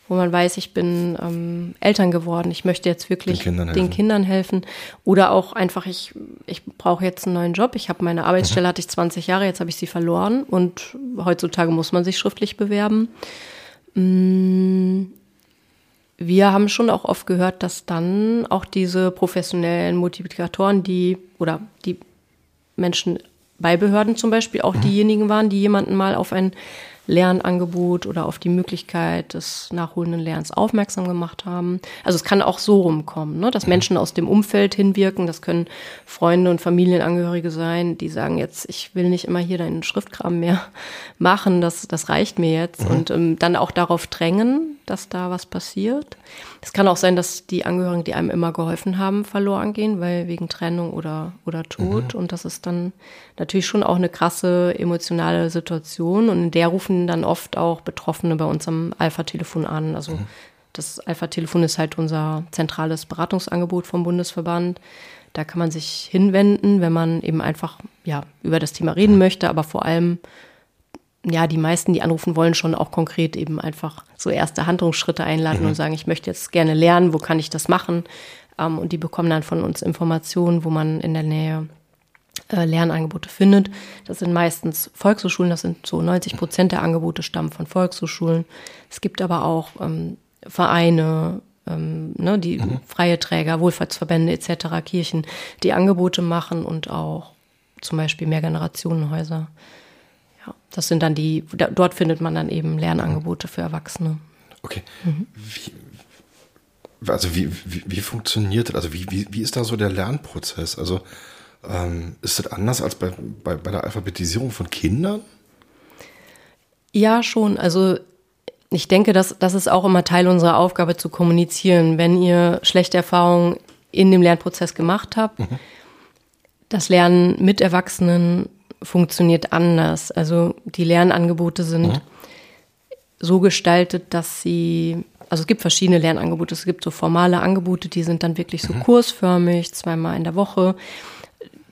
wo man weiß, ich bin ähm, Eltern geworden, ich möchte jetzt wirklich den Kindern, den Kindern helfen. Oder auch einfach, ich, ich brauche jetzt einen neuen Job. Ich habe meine Arbeitsstelle, mhm. hatte ich 20 Jahre, jetzt habe ich sie verloren und heutzutage muss man sich schriftlich bewerben. Wir haben schon auch oft gehört, dass dann auch diese professionellen Multiplikatoren, die oder die Menschen bei Behörden zum Beispiel auch mhm. diejenigen waren, die jemanden mal auf ein Lernangebot oder auf die Möglichkeit des nachholenden Lernens aufmerksam gemacht haben. Also es kann auch so rumkommen, ne? dass mhm. Menschen aus dem Umfeld hinwirken. Das können Freunde und Familienangehörige sein, die sagen jetzt, ich will nicht immer hier deinen Schriftkram mehr <laughs> machen, das, das reicht mir jetzt. Mhm. Und ähm, dann auch darauf drängen, dass da was passiert. Es kann auch sein, dass die Angehörigen, die einem immer geholfen haben, verloren gehen, weil wegen Trennung oder, oder Tod. Mhm. Und das ist dann natürlich schon auch eine krasse emotionale Situation. Und in der rufen dann oft auch Betroffene bei uns am Alpha-Telefon an. Also mhm. das Alpha-Telefon ist halt unser zentrales Beratungsangebot vom Bundesverband. Da kann man sich hinwenden, wenn man eben einfach ja, über das Thema reden möchte, aber vor allem ja, die meisten, die anrufen wollen, schon auch konkret eben einfach so erste Handlungsschritte einladen mhm. und sagen, ich möchte jetzt gerne lernen, wo kann ich das machen? Ähm, und die bekommen dann von uns Informationen, wo man in der Nähe äh, Lernangebote findet. Das sind meistens Volkshochschulen, das sind so 90 Prozent der Angebote stammen von Volkshochschulen. Es gibt aber auch ähm, Vereine, ähm, ne, die mhm. freie Träger, Wohlfahrtsverbände etc., Kirchen, die Angebote machen und auch zum Beispiel Mehrgenerationenhäuser. Ja, das sind dann die, da, dort findet man dann eben Lernangebote für Erwachsene. Okay. Mhm. Wie, also wie, wie, wie funktioniert das? Also wie, wie, wie ist da so der Lernprozess? Also ähm, ist das anders als bei, bei, bei der Alphabetisierung von Kindern? Ja, schon. Also ich denke, dass das ist auch immer Teil unserer Aufgabe zu kommunizieren. Wenn ihr schlechte Erfahrungen in dem Lernprozess gemacht habt, mhm. das Lernen mit Erwachsenen funktioniert anders. Also die Lernangebote sind mhm. so gestaltet, dass sie, also es gibt verschiedene Lernangebote. Es gibt so formale Angebote, die sind dann wirklich so mhm. kursförmig, zweimal in der Woche.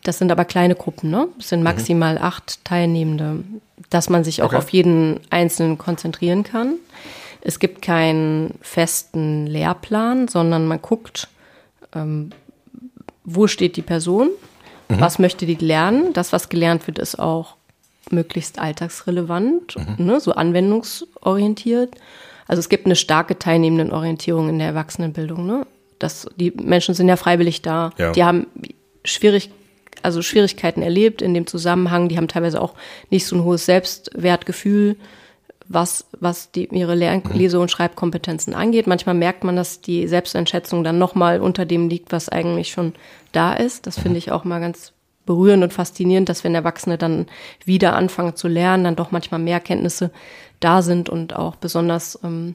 Das sind aber kleine Gruppen, ne? Es sind mhm. maximal mhm. acht Teilnehmende, dass man sich auch okay. auf jeden Einzelnen konzentrieren kann. Es gibt keinen festen Lehrplan, sondern man guckt, ähm, wo steht die Person, mhm. was möchte die lernen. Das, was gelernt wird, ist auch möglichst alltagsrelevant, mhm. ne? so anwendungsorientiert. Also es gibt eine starke Teilnehmendenorientierung in der Erwachsenenbildung. Ne? Das, die Menschen sind ja freiwillig da. Ja. Die haben schwierig, also Schwierigkeiten erlebt in dem Zusammenhang. Die haben teilweise auch nicht so ein hohes Selbstwertgefühl, was, was die, ihre Lern mhm. Lese- und Schreibkompetenzen angeht. Manchmal merkt man, dass die Selbsteinschätzung dann nochmal unter dem liegt, was eigentlich schon da ist. Das finde mhm. ich auch mal ganz berührend und faszinierend, dass wenn Erwachsene dann wieder anfangen zu lernen, dann doch manchmal mehr Kenntnisse da sind und auch besonders ähm,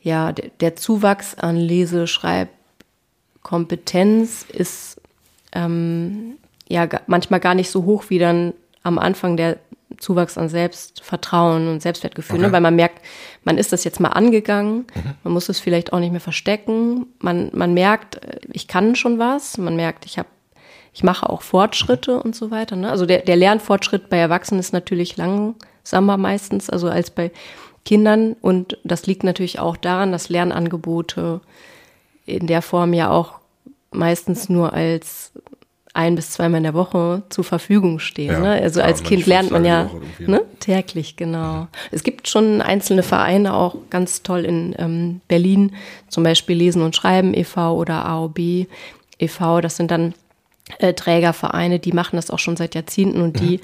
ja der, der Zuwachs an Lese-, Schreibkompetenz ist ähm, ja manchmal gar nicht so hoch wie dann am Anfang der Zuwachs an Selbstvertrauen und Selbstwertgefühl, ne? okay. ne? weil man merkt, man ist das jetzt mal angegangen, mhm. man muss es vielleicht auch nicht mehr verstecken, man, man merkt, ich kann schon was, man merkt, ich habe ich mache auch Fortschritte mhm. und so weiter. Ne? Also der, der Lernfortschritt bei Erwachsenen ist natürlich langsamer meistens, also als bei Kindern. Und das liegt natürlich auch daran, dass Lernangebote in der Form ja auch meistens nur als ein bis zweimal in der Woche zur Verfügung stehen. Ja, ne? Also als Kind lernt man ja ne? täglich, genau. Es gibt schon einzelne Vereine, auch ganz toll in ähm, Berlin, zum Beispiel Lesen und Schreiben e.V. oder AOB e.V. Das sind dann äh, Trägervereine, die machen das auch schon seit Jahrzehnten und die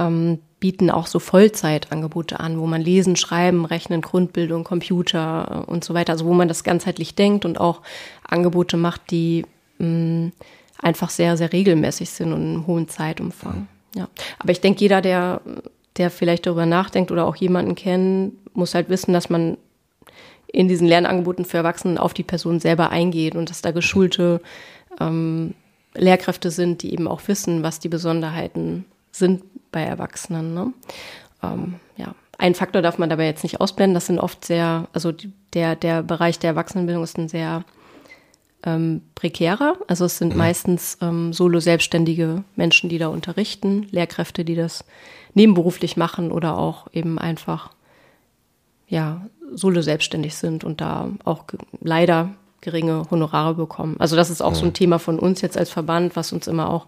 ähm, bieten auch so Vollzeitangebote an, wo man lesen, schreiben, rechnen, Grundbildung, Computer äh, und so weiter, also wo man das ganzheitlich denkt und auch Angebote macht, die mh, mm, einfach sehr, sehr regelmäßig sind und einen hohen Zeitumfang. Ja. Aber ich denke, jeder, der, der vielleicht darüber nachdenkt oder auch jemanden kennt, muss halt wissen, dass man in diesen Lernangeboten für Erwachsene auf die Person selber eingeht und dass da geschulte ähm, Lehrkräfte sind, die eben auch wissen, was die Besonderheiten sind bei Erwachsenen. Ne? ähm, ja, ein Faktor darf man dabei jetzt nicht ausblenden. Das sind oft sehr, also der, der Bereich der Erwachsenenbildung ist ein sehr ähm, prekärer. Also es sind mhm. meistens ähm, solo selbstständige Menschen, die da unterrichten, Lehrkräfte, die das nebenberuflich machen oder auch eben einfach ja solo selbstständig sind und da auch leider geringe Honorare bekommen. Also das ist auch mhm. so ein Thema von uns jetzt als Verband, was uns immer auch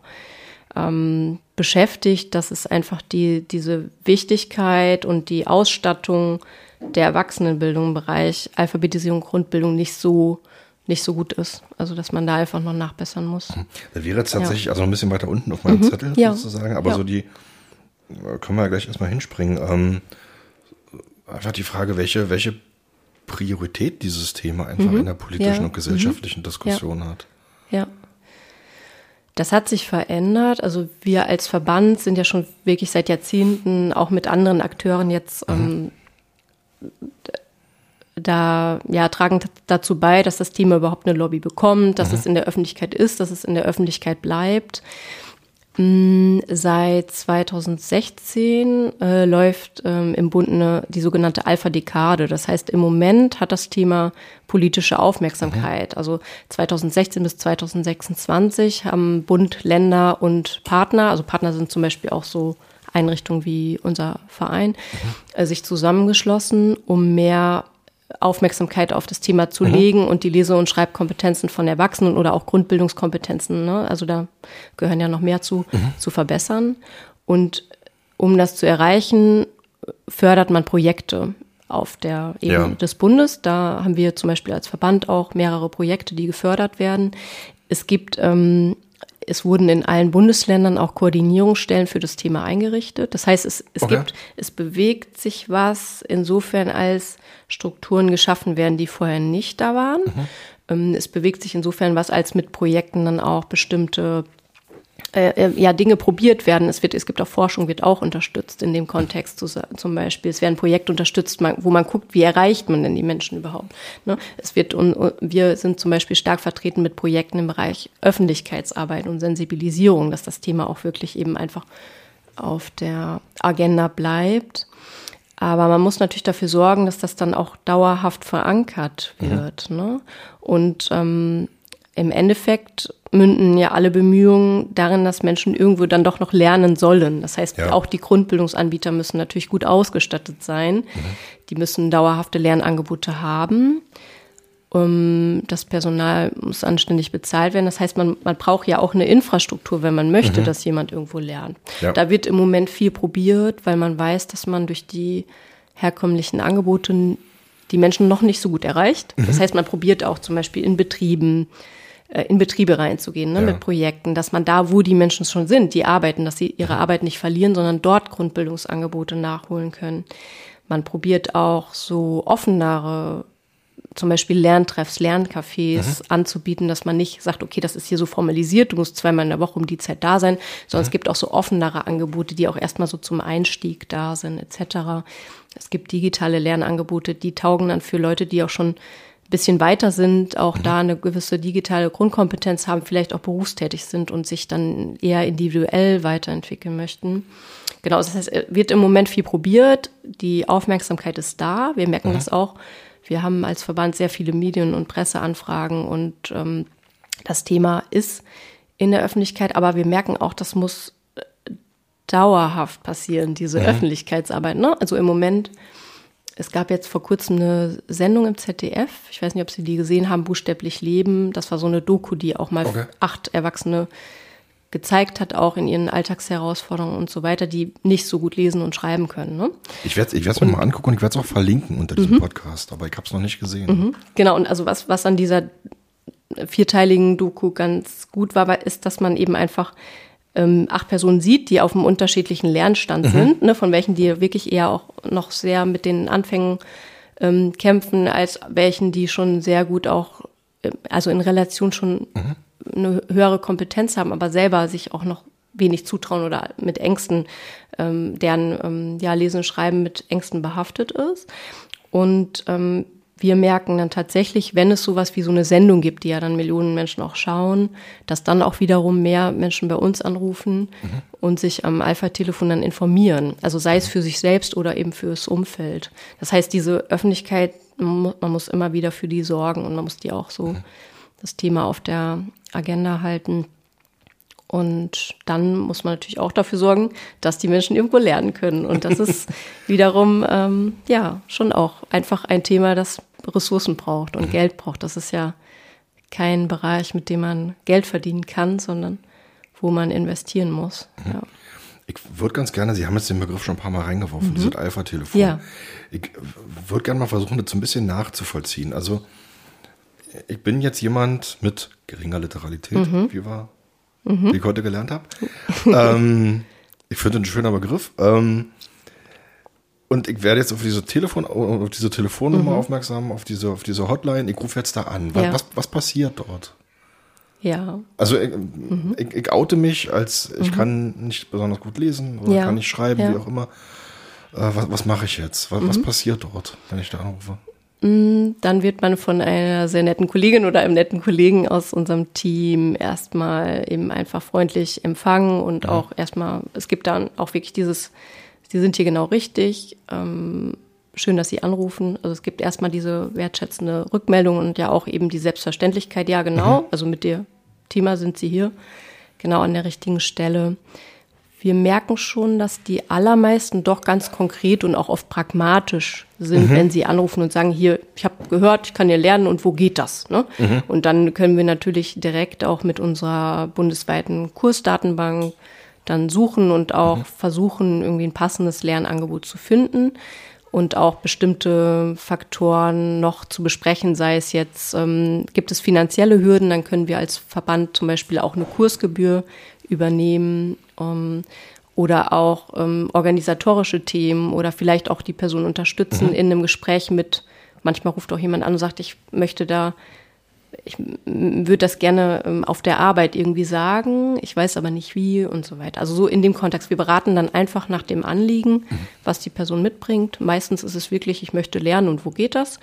ähm, beschäftigt, dass es einfach die, diese Wichtigkeit und die Ausstattung der Erwachsenenbildung im Bereich Alphabetisierung, Grundbildung nicht so nicht so gut ist. Also dass man da einfach noch nachbessern muss. Mhm. Das wäre jetzt tatsächlich, ja. also ein bisschen weiter unten auf meinem mhm. Zettel ja. sozusagen, aber ja. so die, äh, können wir ja gleich erstmal hinspringen. Ähm, einfach die Frage, welche, welche Priorität dieses Thema einfach mhm. in der politischen und gesellschaftlichen mhm. Diskussion hat. Ja. Das hat sich verändert. Also wir als Verband sind ja schon wirklich seit Jahrzehnten auch mit anderen Akteuren jetzt mhm. ähm, da ja tragen dazu bei, dass das Thema überhaupt eine Lobby bekommt, dass mhm. es in der Öffentlichkeit ist, dass es in der Öffentlichkeit bleibt. Mm, seit 2016 äh, läuft ähm, im Bund eine, die sogenannte Alpha-Dekade. Das heißt, im Moment hat das Thema politische Aufmerksamkeit. Mhm. Also 2016 bis 2026 haben Bund, Länder und Partner, also Partner sind zum Beispiel auch so Einrichtungen wie unser Verein, mhm. äh, sich zusammengeschlossen, um mehr Aufmerksamkeit auf das Thema zu mhm. legen und die Lese- und Schreibkompetenzen von Erwachsenen oder auch Grundbildungskompetenzen, ne? also da gehören ja noch mehr zu, mhm. zu verbessern. Und um das zu erreichen, fördert man Projekte auf der Ebene ja. des Bundes. Da haben wir zum Beispiel als Verband auch mehrere Projekte, die gefördert werden. Es gibt ähm, es wurden in allen Bundesländern auch Koordinierungsstellen für das Thema eingerichtet. Das heißt, es, es okay. gibt, es bewegt sich was insofern, als Strukturen geschaffen werden, die vorher nicht da waren. Mhm. Ähm, es bewegt sich insofern was, als mit Projekten dann auch bestimmte äh, äh, ja, Dinge probiert werden. Es wird, es gibt auch Forschung, wird auch unterstützt in dem Kontext zu, zum Beispiel. Es werden Projekte unterstützt, wo man guckt, wie erreicht man denn die Menschen überhaupt. Ne? Es wird, und wir sind zum Beispiel stark vertreten mit Projekten im Bereich Öffentlichkeitsarbeit und Sensibilisierung, dass das Thema auch wirklich eben einfach auf der Agenda bleibt. Aber man muss natürlich dafür sorgen, dass das dann auch dauerhaft verankert wird. Mhm. Ne? Und ähm, im Endeffekt münden ja alle Bemühungen darin, dass Menschen irgendwo dann doch noch lernen sollen. Das heißt, ja. auch die Grundbildungsanbieter müssen natürlich gut ausgestattet sein. Mhm. Die müssen dauerhafte Lernangebote haben. Um, das Personal muss anständig bezahlt werden. Das heißt, man, man braucht ja auch eine Infrastruktur, wenn man möchte, mhm. dass jemand irgendwo lernt. Ja. Da wird im Moment viel probiert, weil man weiß, dass man durch die herkömmlichen Angebote die Menschen noch nicht so gut erreicht. Mhm. Das heißt, man probiert auch zum Beispiel in Betrieben, äh, in Betriebe reinzugehen, ne, ja. mit Projekten, dass man da, wo die Menschen schon sind, die arbeiten, dass sie ihre Arbeit nicht verlieren, sondern dort Grundbildungsangebote nachholen können. Man probiert auch so offenere zum Beispiel Lerntreffs, Lerncafés mhm. anzubieten, dass man nicht sagt, okay, das ist hier so formalisiert, du musst zweimal in der Woche um die Zeit da sein, sondern mhm. es gibt auch so offenere Angebote, die auch erstmal so zum Einstieg da sind, etc. Es gibt digitale Lernangebote, die taugen dann für Leute, die auch schon bisschen weiter sind, auch mhm. da eine gewisse digitale Grundkompetenz haben, vielleicht auch berufstätig sind und sich dann eher individuell weiterentwickeln möchten. Genau, das heißt, es wird im Moment viel probiert, die Aufmerksamkeit ist da, wir merken mhm. das auch. Wir haben als Verband sehr viele Medien- und Presseanfragen und ähm, das Thema ist in der Öffentlichkeit, aber wir merken auch, das muss äh, dauerhaft passieren, diese mhm. Öffentlichkeitsarbeit. Ne? Also im Moment es gab jetzt vor kurzem eine Sendung im ZDF. Ich weiß nicht, ob Sie die gesehen haben, Buchstäblich Leben. Das war so eine Doku, die auch mal okay. acht Erwachsene gezeigt hat, auch in ihren Alltagsherausforderungen und so weiter, die nicht so gut lesen und schreiben können. Ne? Ich werde es ich mir mal angucken und ich werde es auch verlinken unter diesem mhm. Podcast, aber ich habe es noch nicht gesehen. Mhm. Genau, und also was, was an dieser vierteiligen Doku ganz gut war, ist, dass man eben einfach ähm, acht Personen sieht, die auf einem unterschiedlichen Lernstand mhm. sind, ne, von welchen die wirklich eher auch noch sehr mit den Anfängen ähm, kämpfen, als welchen, die schon sehr gut auch, äh, also in Relation schon mhm. Eine höhere Kompetenz haben, aber selber sich auch noch wenig zutrauen oder mit Ängsten, ähm, deren ähm, ja, Lesen und Schreiben mit Ängsten behaftet ist. Und ähm, wir merken dann tatsächlich, wenn es sowas wie so eine Sendung gibt, die ja dann Millionen Menschen auch schauen, dass dann auch wiederum mehr Menschen bei uns anrufen mhm. und sich am Alpha-Telefon dann informieren. Also sei es für sich selbst oder eben fürs Umfeld. Das heißt, diese Öffentlichkeit, man muss immer wieder für die sorgen und man muss die auch so mhm. Das Thema auf der Agenda halten. Und dann muss man natürlich auch dafür sorgen, dass die Menschen irgendwo lernen können. Und das ist <laughs> wiederum, ähm, ja, schon auch einfach ein Thema, das Ressourcen braucht und mhm. Geld braucht. Das ist ja kein Bereich, mit dem man Geld verdienen kann, sondern wo man investieren muss. Mhm. Ja. Ich würde ganz gerne, Sie haben jetzt den Begriff schon ein paar Mal reingeworfen, mhm. dieses Alpha-Telefon. Ja. Ich würde gerne mal versuchen, das so ein bisschen nachzuvollziehen. Also, ich bin jetzt jemand mit geringer Literalität, mhm. wie wir mhm. wie ich heute gelernt habe. ähm, ich finde ein schöner Begriff. Ähm, und ich werde jetzt auf diese Telefon, auf diese Telefonnummer mhm. aufmerksam, auf diese, auf diese Hotline. Ich rufe jetzt da an. Was, ja. was, was, passiert dort? Ja. Also ich, mhm. ich, ich, oute mich als ich mhm. kann nicht besonders gut lesen oder ja. kann nicht schreiben, ja. wie auch immer. Äh, was, was mache ich jetzt? Was, was mhm. passiert dort, wenn ich da anrufe? Mm, dann wird man von einer sehr netten Kollegin oder einem netten Kollegen aus unserem Team erstmal eben einfach freundlich empfangen und ja. auch erstmal, es gibt dann auch wirklich dieses, Sie sind hier genau richtig, ähm, schön, dass Sie anrufen. Also es gibt erstmal diese wertschätzende Rückmeldung und ja auch eben die Selbstverständlichkeit, ja genau, mhm. also mit dem Thema sind Sie hier genau an der richtigen Stelle wir merken schon, dass die allermeisten doch ganz konkret und auch oft pragmatisch sind, mhm. wenn sie anrufen und sagen, hier, ich habe gehört, ich kann hier lernen und wo geht das? Ne? Mhm. Und dann können wir natürlich direkt auch mit unserer bundesweiten Kursdatenbank dann suchen und auch mhm. versuchen, irgendwie ein passendes Lernangebot zu finden und auch bestimmte Faktoren noch zu besprechen, sei es jetzt, ähm, gibt es finanzielle Hürden, dann können wir als Verband zum Beispiel auch eine Kursgebühr übernehmen ähm, oder auch ähm, organisatorische Themen oder vielleicht auch die Person unterstützen mhm. in einem Gespräch mit, manchmal ruft auch jemand an und sagt, ich möchte da, ich würde das gerne ähm, auf der Arbeit irgendwie sagen, ich weiß aber nicht wie und so weiter. Also so in dem Kontext, wir beraten dann einfach nach dem Anliegen, mhm. was die Person mitbringt. Meistens ist es wirklich, ich möchte lernen und wo geht das?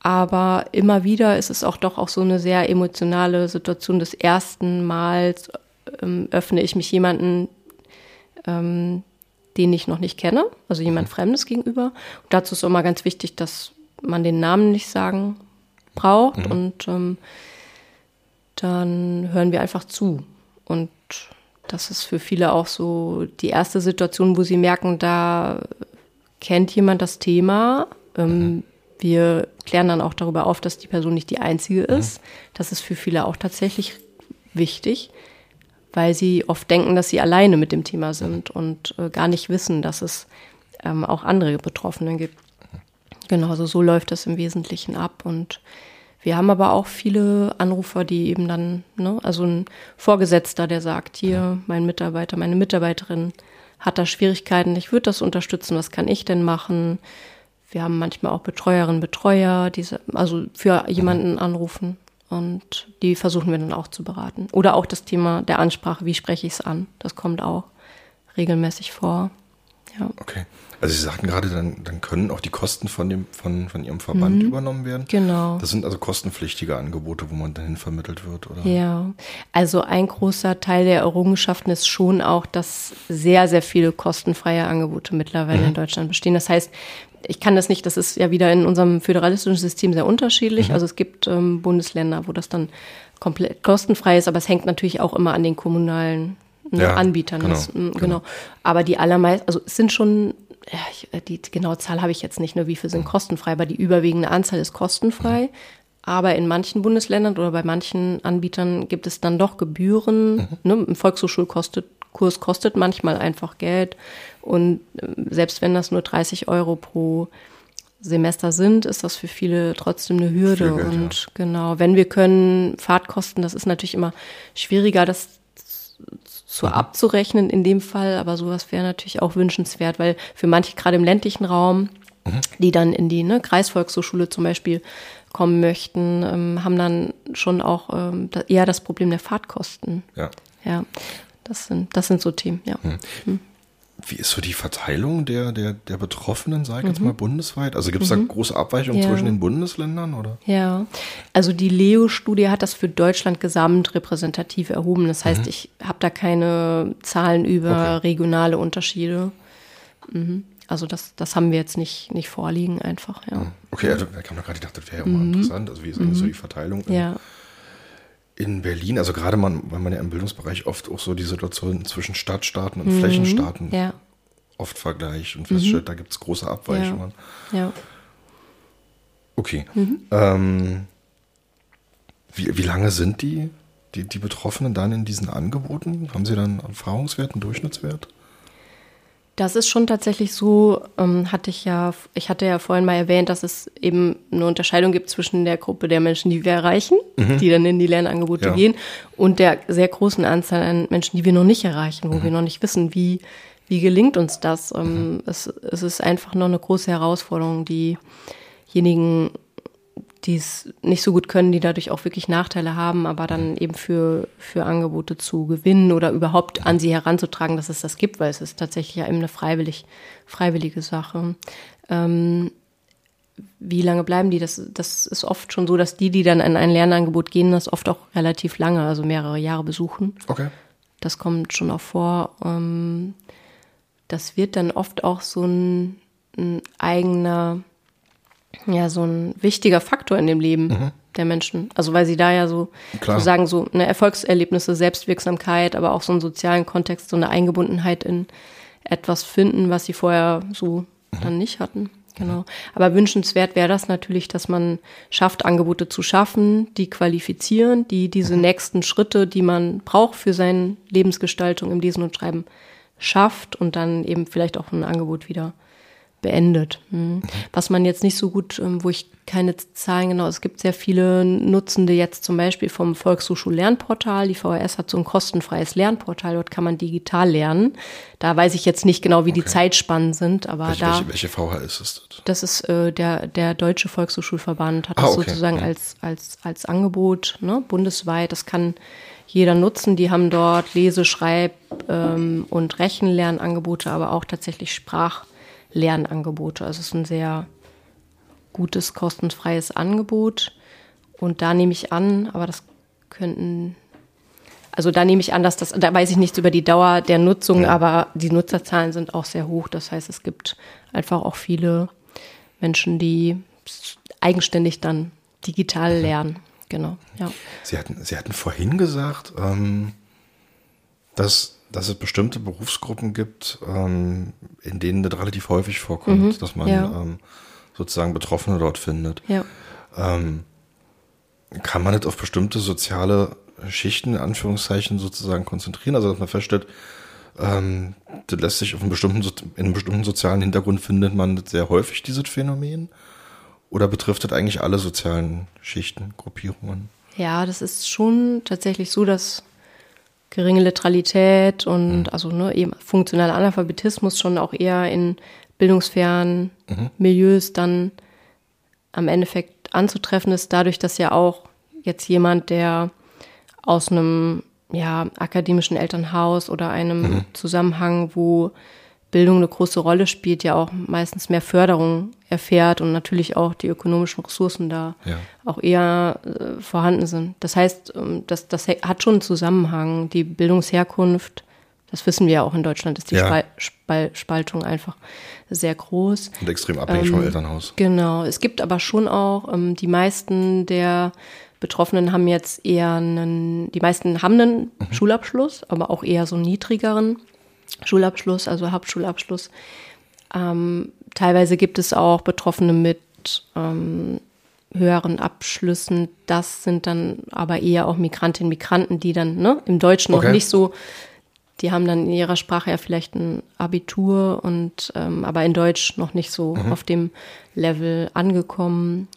Aber immer wieder ist es auch doch auch so eine sehr emotionale Situation des ersten Mals ähm, öffne ich mich jemanden, ähm, den ich noch nicht kenne, also jemand mhm. Fremdes gegenüber. Und dazu ist auch mal ganz wichtig, dass man den Namen nicht sagen braucht mhm. und ähm, dann hören wir einfach zu. Und das ist für viele auch so die erste Situation, wo sie merken, da kennt jemand das Thema. Ähm, mhm. Wir klären dann auch darüber auf, dass die Person nicht die einzige mhm. ist. Das ist für viele auch tatsächlich wichtig weil sie oft denken, dass sie alleine mit dem Thema sind und äh, gar nicht wissen, dass es ähm, auch andere Betroffene gibt. Genau, also so läuft das im Wesentlichen ab. Und wir haben aber auch viele Anrufer, die eben dann, ne, also ein Vorgesetzter, der sagt, hier, mein Mitarbeiter, meine Mitarbeiterin hat da Schwierigkeiten, ich würde das unterstützen, was kann ich denn machen? Wir haben manchmal auch Betreuerinnen, Betreuer, diese, also für jemanden anrufen und die versuchen wir dann auch zu beraten. Oder auch das Thema der Ansprache, wie spreche ich es an? Das kommt auch regelmäßig vor. Ja. Okay. Also Sie sagten gerade, dann, dann können auch die Kosten von, dem, von, von Ihrem Verband mhm. übernommen werden. Genau. Das sind also kostenpflichtige Angebote, wo man dahin vermittelt wird, oder? Ja. Also ein großer Teil der Errungenschaften ist schon auch, dass sehr, sehr viele kostenfreie Angebote mittlerweile mhm. in Deutschland bestehen. Das heißt, ich kann das nicht, das ist ja wieder in unserem föderalistischen System sehr unterschiedlich. Mhm. Also es gibt ähm, Bundesländer, wo das dann komplett kostenfrei ist, aber es hängt natürlich auch immer an den kommunalen ne, ja, Anbietern. Genau, das, genau. genau. Aber die allermeisten, also es sind schon, ja, ich, äh, die, genaue Zahl habe ich jetzt nicht, nur wie viel sind mhm. kostenfrei, aber die überwiegende Anzahl ist kostenfrei. Mhm. Aber in manchen Bundesländern oder bei manchen Anbietern gibt es dann doch Gebühren. Mhm. Ne? Ein Volkshochschulkurs kostet manchmal einfach Geld. Und äh, selbst wenn das nur 30 Euro pro Semester sind, ist das für viele trotzdem eine Hürde. Geld, und ja. genau, wenn wir können, Fahrtkosten, das ist natürlich immer schwieriger, das zu abzurechnen in dem Fall, aber sowas wäre natürlich auch wünschenswert, weil für manche gerade im ländlichen Raum, mhm. die dann in die ne, Kreisvolkshochschule zum Beispiel kommen möchten, ähm, haben dann schon auch ähm, eher das Problem der Fahrtkosten. Ja. Ja, das sind, das sind so Themen, ja. Mhm. mhm wie ist so die Verteilung der, der, der Betroffenen, sage ich jetzt mal, bundesweit? Also gibt es da große Abweichungen Ja. zwischen den Bundesländern oder? Ja, also die Leo-Studie hat das für Deutschland gesamt repräsentativ erhoben. Das heißt, ich habe da keine Zahlen über Okay. regionale Unterschiede. Mhm. Also das, das haben wir jetzt nicht, nicht vorliegen einfach, ja. Okay, also, da kam doch gerade, ich dachte, das wäre ja mal interessant. Also wie ist eigentlich so die Verteilung Mhm. Ja, in Berlin? Also gerade man, weil man ja im Bildungsbereich oft auch so die Situation zwischen Stadtstaaten und Mhm. Flächenstaaten ja, oft vergleicht und feststellt, da gibt es große Abweichungen. ja. Okay. Mhm. Ähm, wie, wie lange sind die, die, die Betroffenen dann in diesen Angeboten? Haben sie dann einen Erfahrungswert, einen Durchschnittswert? Das ist schon tatsächlich so, ähm, hatte ich ja, ich hatte ja vorhin mal erwähnt, dass es eben eine Unterscheidung gibt zwischen der Gruppe der Menschen, die wir erreichen, die dann in die Lernangebote Ja. gehen, und der sehr großen Anzahl an Menschen, die wir noch nicht erreichen, wo wir noch nicht wissen, wie, wie gelingt uns das. Ähm, es, es ist einfach noch eine große Herausforderung, diejenigen, die es nicht so gut können, die dadurch auch wirklich Nachteile haben, aber dann eben für, für Angebote zu gewinnen oder überhaupt an sie heranzutragen, dass es das gibt, weil es ist tatsächlich ja eben eine freiwillig, freiwillige Sache. Ähm, wie lange bleiben die? Das, das ist oft schon so, dass die, die dann in ein Lernangebot gehen, das oft auch relativ lange, also mehrere Jahre besuchen. Okay. Das kommt schon auch vor. Ähm, das wird dann oft auch so ein, ein eigener, ja, so ein wichtiger Faktor in dem Leben der Menschen. Also weil sie da ja so, Klar. so sagen, so eine Erfolgserlebnisse, Selbstwirksamkeit, aber auch so einen sozialen Kontext, so eine Eingebundenheit in etwas finden, was sie vorher so dann nicht hatten. Genau. Aber wünschenswert wäre das natürlich, dass man schafft, Angebote zu schaffen, die qualifizieren, die diese nächsten Schritte, die man braucht für seine Lebensgestaltung im Lesen und Schreiben, schafft und dann eben vielleicht auch ein Angebot wieder beendet. Mhm. Was man jetzt nicht so gut, ähm, wo ich keine Zahlen genau, es gibt sehr viele Nutzende jetzt zum Beispiel vom Volkshochschullernportal. Die VHS hat so ein kostenfreies Lernportal, dort kann man digital lernen. Da weiß ich jetzt nicht genau, wie die Zeitspannen sind, aber Welche, da. welche, welche VHS ist das? Das ist äh, der, der Deutsche Volkshochschulverband, hat Ah, das okay. sozusagen Mhm. als, als, als Angebot ne, bundesweit. Das kann jeder nutzen. Die haben dort Lese-, Schreib- ähm, und Rechenlernangebote, aber auch tatsächlich Sprachlernangebote. Also es ist ein sehr gutes, kostenfreies Angebot. Und da nehme ich an, aber das könnten, also da nehme ich an, dass das, da weiß ich nichts über die Dauer der Nutzung, aber die Nutzerzahlen sind auch sehr hoch. Das heißt, es gibt einfach auch viele Menschen, die eigenständig dann digital lernen. Genau, ja. Sie hatten, Sie hatten vorhin gesagt, ähm, dass, dass es bestimmte Berufsgruppen gibt, ähm, in denen das relativ häufig vorkommt, dass man Mhm. ja. ähm, sozusagen Betroffene dort findet. Ja. Kann man das auf bestimmte soziale Schichten, in Anführungszeichen, sozusagen konzentrieren? Also, dass man feststellt, ähm, das lässt sich auf einem bestimmten, in einem bestimmten sozialen Hintergrund findet man sehr häufig, dieses Phänomen? Oder betrifft das eigentlich alle sozialen Schichten, Gruppierungen? Ja, das ist schon tatsächlich so, dass geringe Literalität und also ne, eben funktionaler Analphabetismus schon auch eher in bildungsfernen Milieus dann am Endeffekt anzutreffen ist, dadurch, dass ja auch jetzt jemand, der aus einem ja, akademischen Elternhaus oder einem Zusammenhang, wo Bildung eine große Rolle spielt, ja auch meistens mehr Förderung erfährt und natürlich auch die ökonomischen Ressourcen da Ja. auch eher äh, vorhanden sind. Das heißt, ähm, das, das hat schon einen Zusammenhang. Die Bildungsherkunft, das wissen wir ja auch in Deutschland, ist die Ja. Spal Spal Spaltung einfach sehr groß. Und extrem abhängig vom Elternhaus. Genau. Es gibt aber schon auch, ähm, die meisten der Betroffenen haben jetzt eher einen, die meisten haben einen Schulabschluss, aber auch eher so einen niedrigeren Schulabschluss, also Hauptschulabschluss. Ähm, teilweise gibt es auch Betroffene mit ähm, höheren Abschlüssen. Das sind dann aber eher auch Migrantinnen, Migranten, die dann ne, im Deutschen Okay. noch nicht so, die haben dann in ihrer Sprache ja vielleicht ein Abitur und ähm, aber in Deutsch noch nicht so auf dem Level angekommen.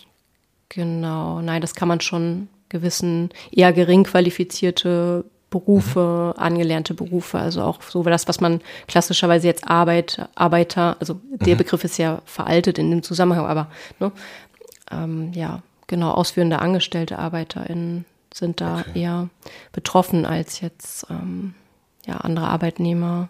Genau, nein, das kann man schon gewissen eher gering qualifizierte Berufe, angelernte Berufe, also auch so das, was man klassischerweise jetzt Arbeit, Arbeiter, also der Begriff ist ja veraltet in dem Zusammenhang, aber ne, ähm, ja, genau, ausführende Angestellte ArbeiterInnen sind da Okay. eher betroffen als jetzt ähm, ja, andere Arbeitnehmer.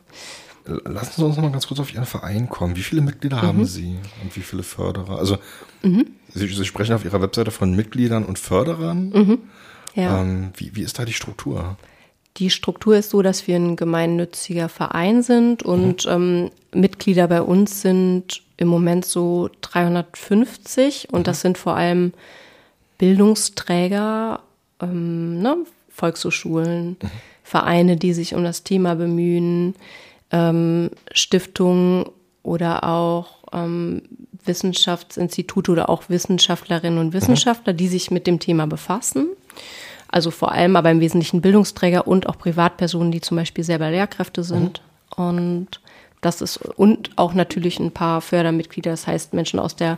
lassen Sie uns noch mal ganz kurz auf Ihren Verein kommen. Wie viele Mitglieder mhm. haben Sie und wie viele Förderer? Also mhm. Sie, Sie, sprechen auf Ihrer Webseite von Mitgliedern und Förderern. Mhm. Ja. Ähm, wie, wie ist da die Struktur? Die Struktur ist so, dass wir ein gemeinnütziger Verein sind und mhm. ähm, Mitglieder bei uns sind im Moment so 350 und mhm. das sind vor allem Bildungsträger, ähm, ne, Volkshochschulen, mhm. Vereine, die sich um das Thema bemühen, ähm, Stiftungen oder auch ähm, Wissenschaftsinstitute oder auch Wissenschaftlerinnen und Wissenschaftler, die sich mit dem Thema befassen. Also vor allem aber im Wesentlichen Bildungsträger und auch Privatpersonen, die zum Beispiel selber Lehrkräfte sind. Mhm. Und das ist, und auch natürlich ein paar Fördermitglieder, das heißt Menschen aus der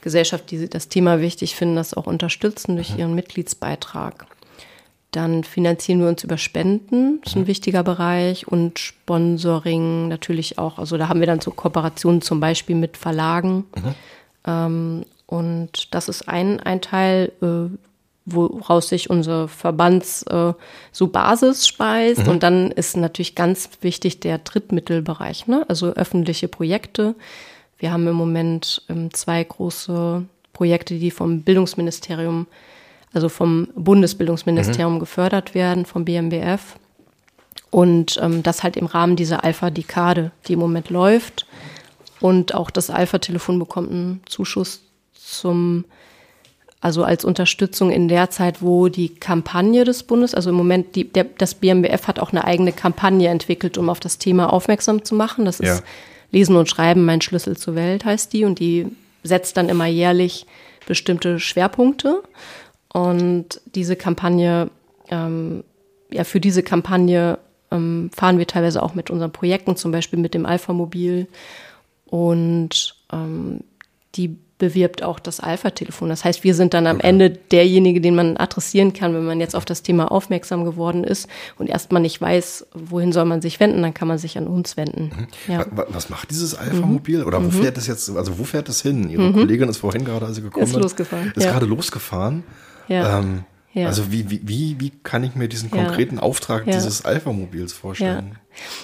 Gesellschaft, die das Thema wichtig finden, das auch unterstützen durch ihren Mitgliedsbeitrag. Dann finanzieren wir uns über Spenden, das ist ein mhm. wichtiger Bereich, und Sponsoring natürlich auch. Also da haben wir dann so Kooperationen zum Beispiel mit Verlagen. Mhm. Ähm, und das ist ein, ein Teil. Äh, woraus sich unser Verbands äh, so Basis speist. Mhm. Und dann ist natürlich ganz wichtig der Drittmittelbereich, ne? also öffentliche Projekte. Wir haben im Moment ähm, zwei große Projekte, die vom Bildungsministerium, also vom Bundesbildungsministerium mhm. gefördert werden, vom BMBF. Und ähm, das halt im Rahmen dieser Alpha-Dekade, die im Moment läuft. Und auch das Alpha-Telefon bekommt einen Zuschuss zum also als Unterstützung in der Zeit, wo die Kampagne des Bundes, also im Moment, die, der, das BMBF hat auch eine eigene Kampagne entwickelt, um auf das Thema aufmerksam zu machen. Das ist Lesen und Schreiben, mein Schlüssel zur Welt heißt die. Und die setzt dann immer jährlich bestimmte Schwerpunkte. Und diese Kampagne, ähm, ja, für diese Kampagne ähm, fahren wir teilweise auch mit unseren Projekten, zum Beispiel mit dem Alpha-Mobil. Und ähm, die bewirbt auch das Alpha-Telefon. Das heißt, wir sind dann am okay. Ende derjenige, den man adressieren kann, wenn man jetzt auf das Thema aufmerksam geworden ist und erstmal nicht weiß, wohin soll man sich wenden, dann kann man sich an uns wenden. Mhm. Ja. Was macht dieses Alpha-Mobil? Oder wo mhm. fährt es jetzt, also wo fährt es hin? Ihre mhm. Kollegin ist vorhin gerade, als sie gekommen ist, losgefahren. ist ja. gerade losgefahren. Ja. Ähm, ja. Also wie, wie, wie, wie kann ich mir diesen konkreten ja. Auftrag ja. dieses Alpha-Mobils vorstellen?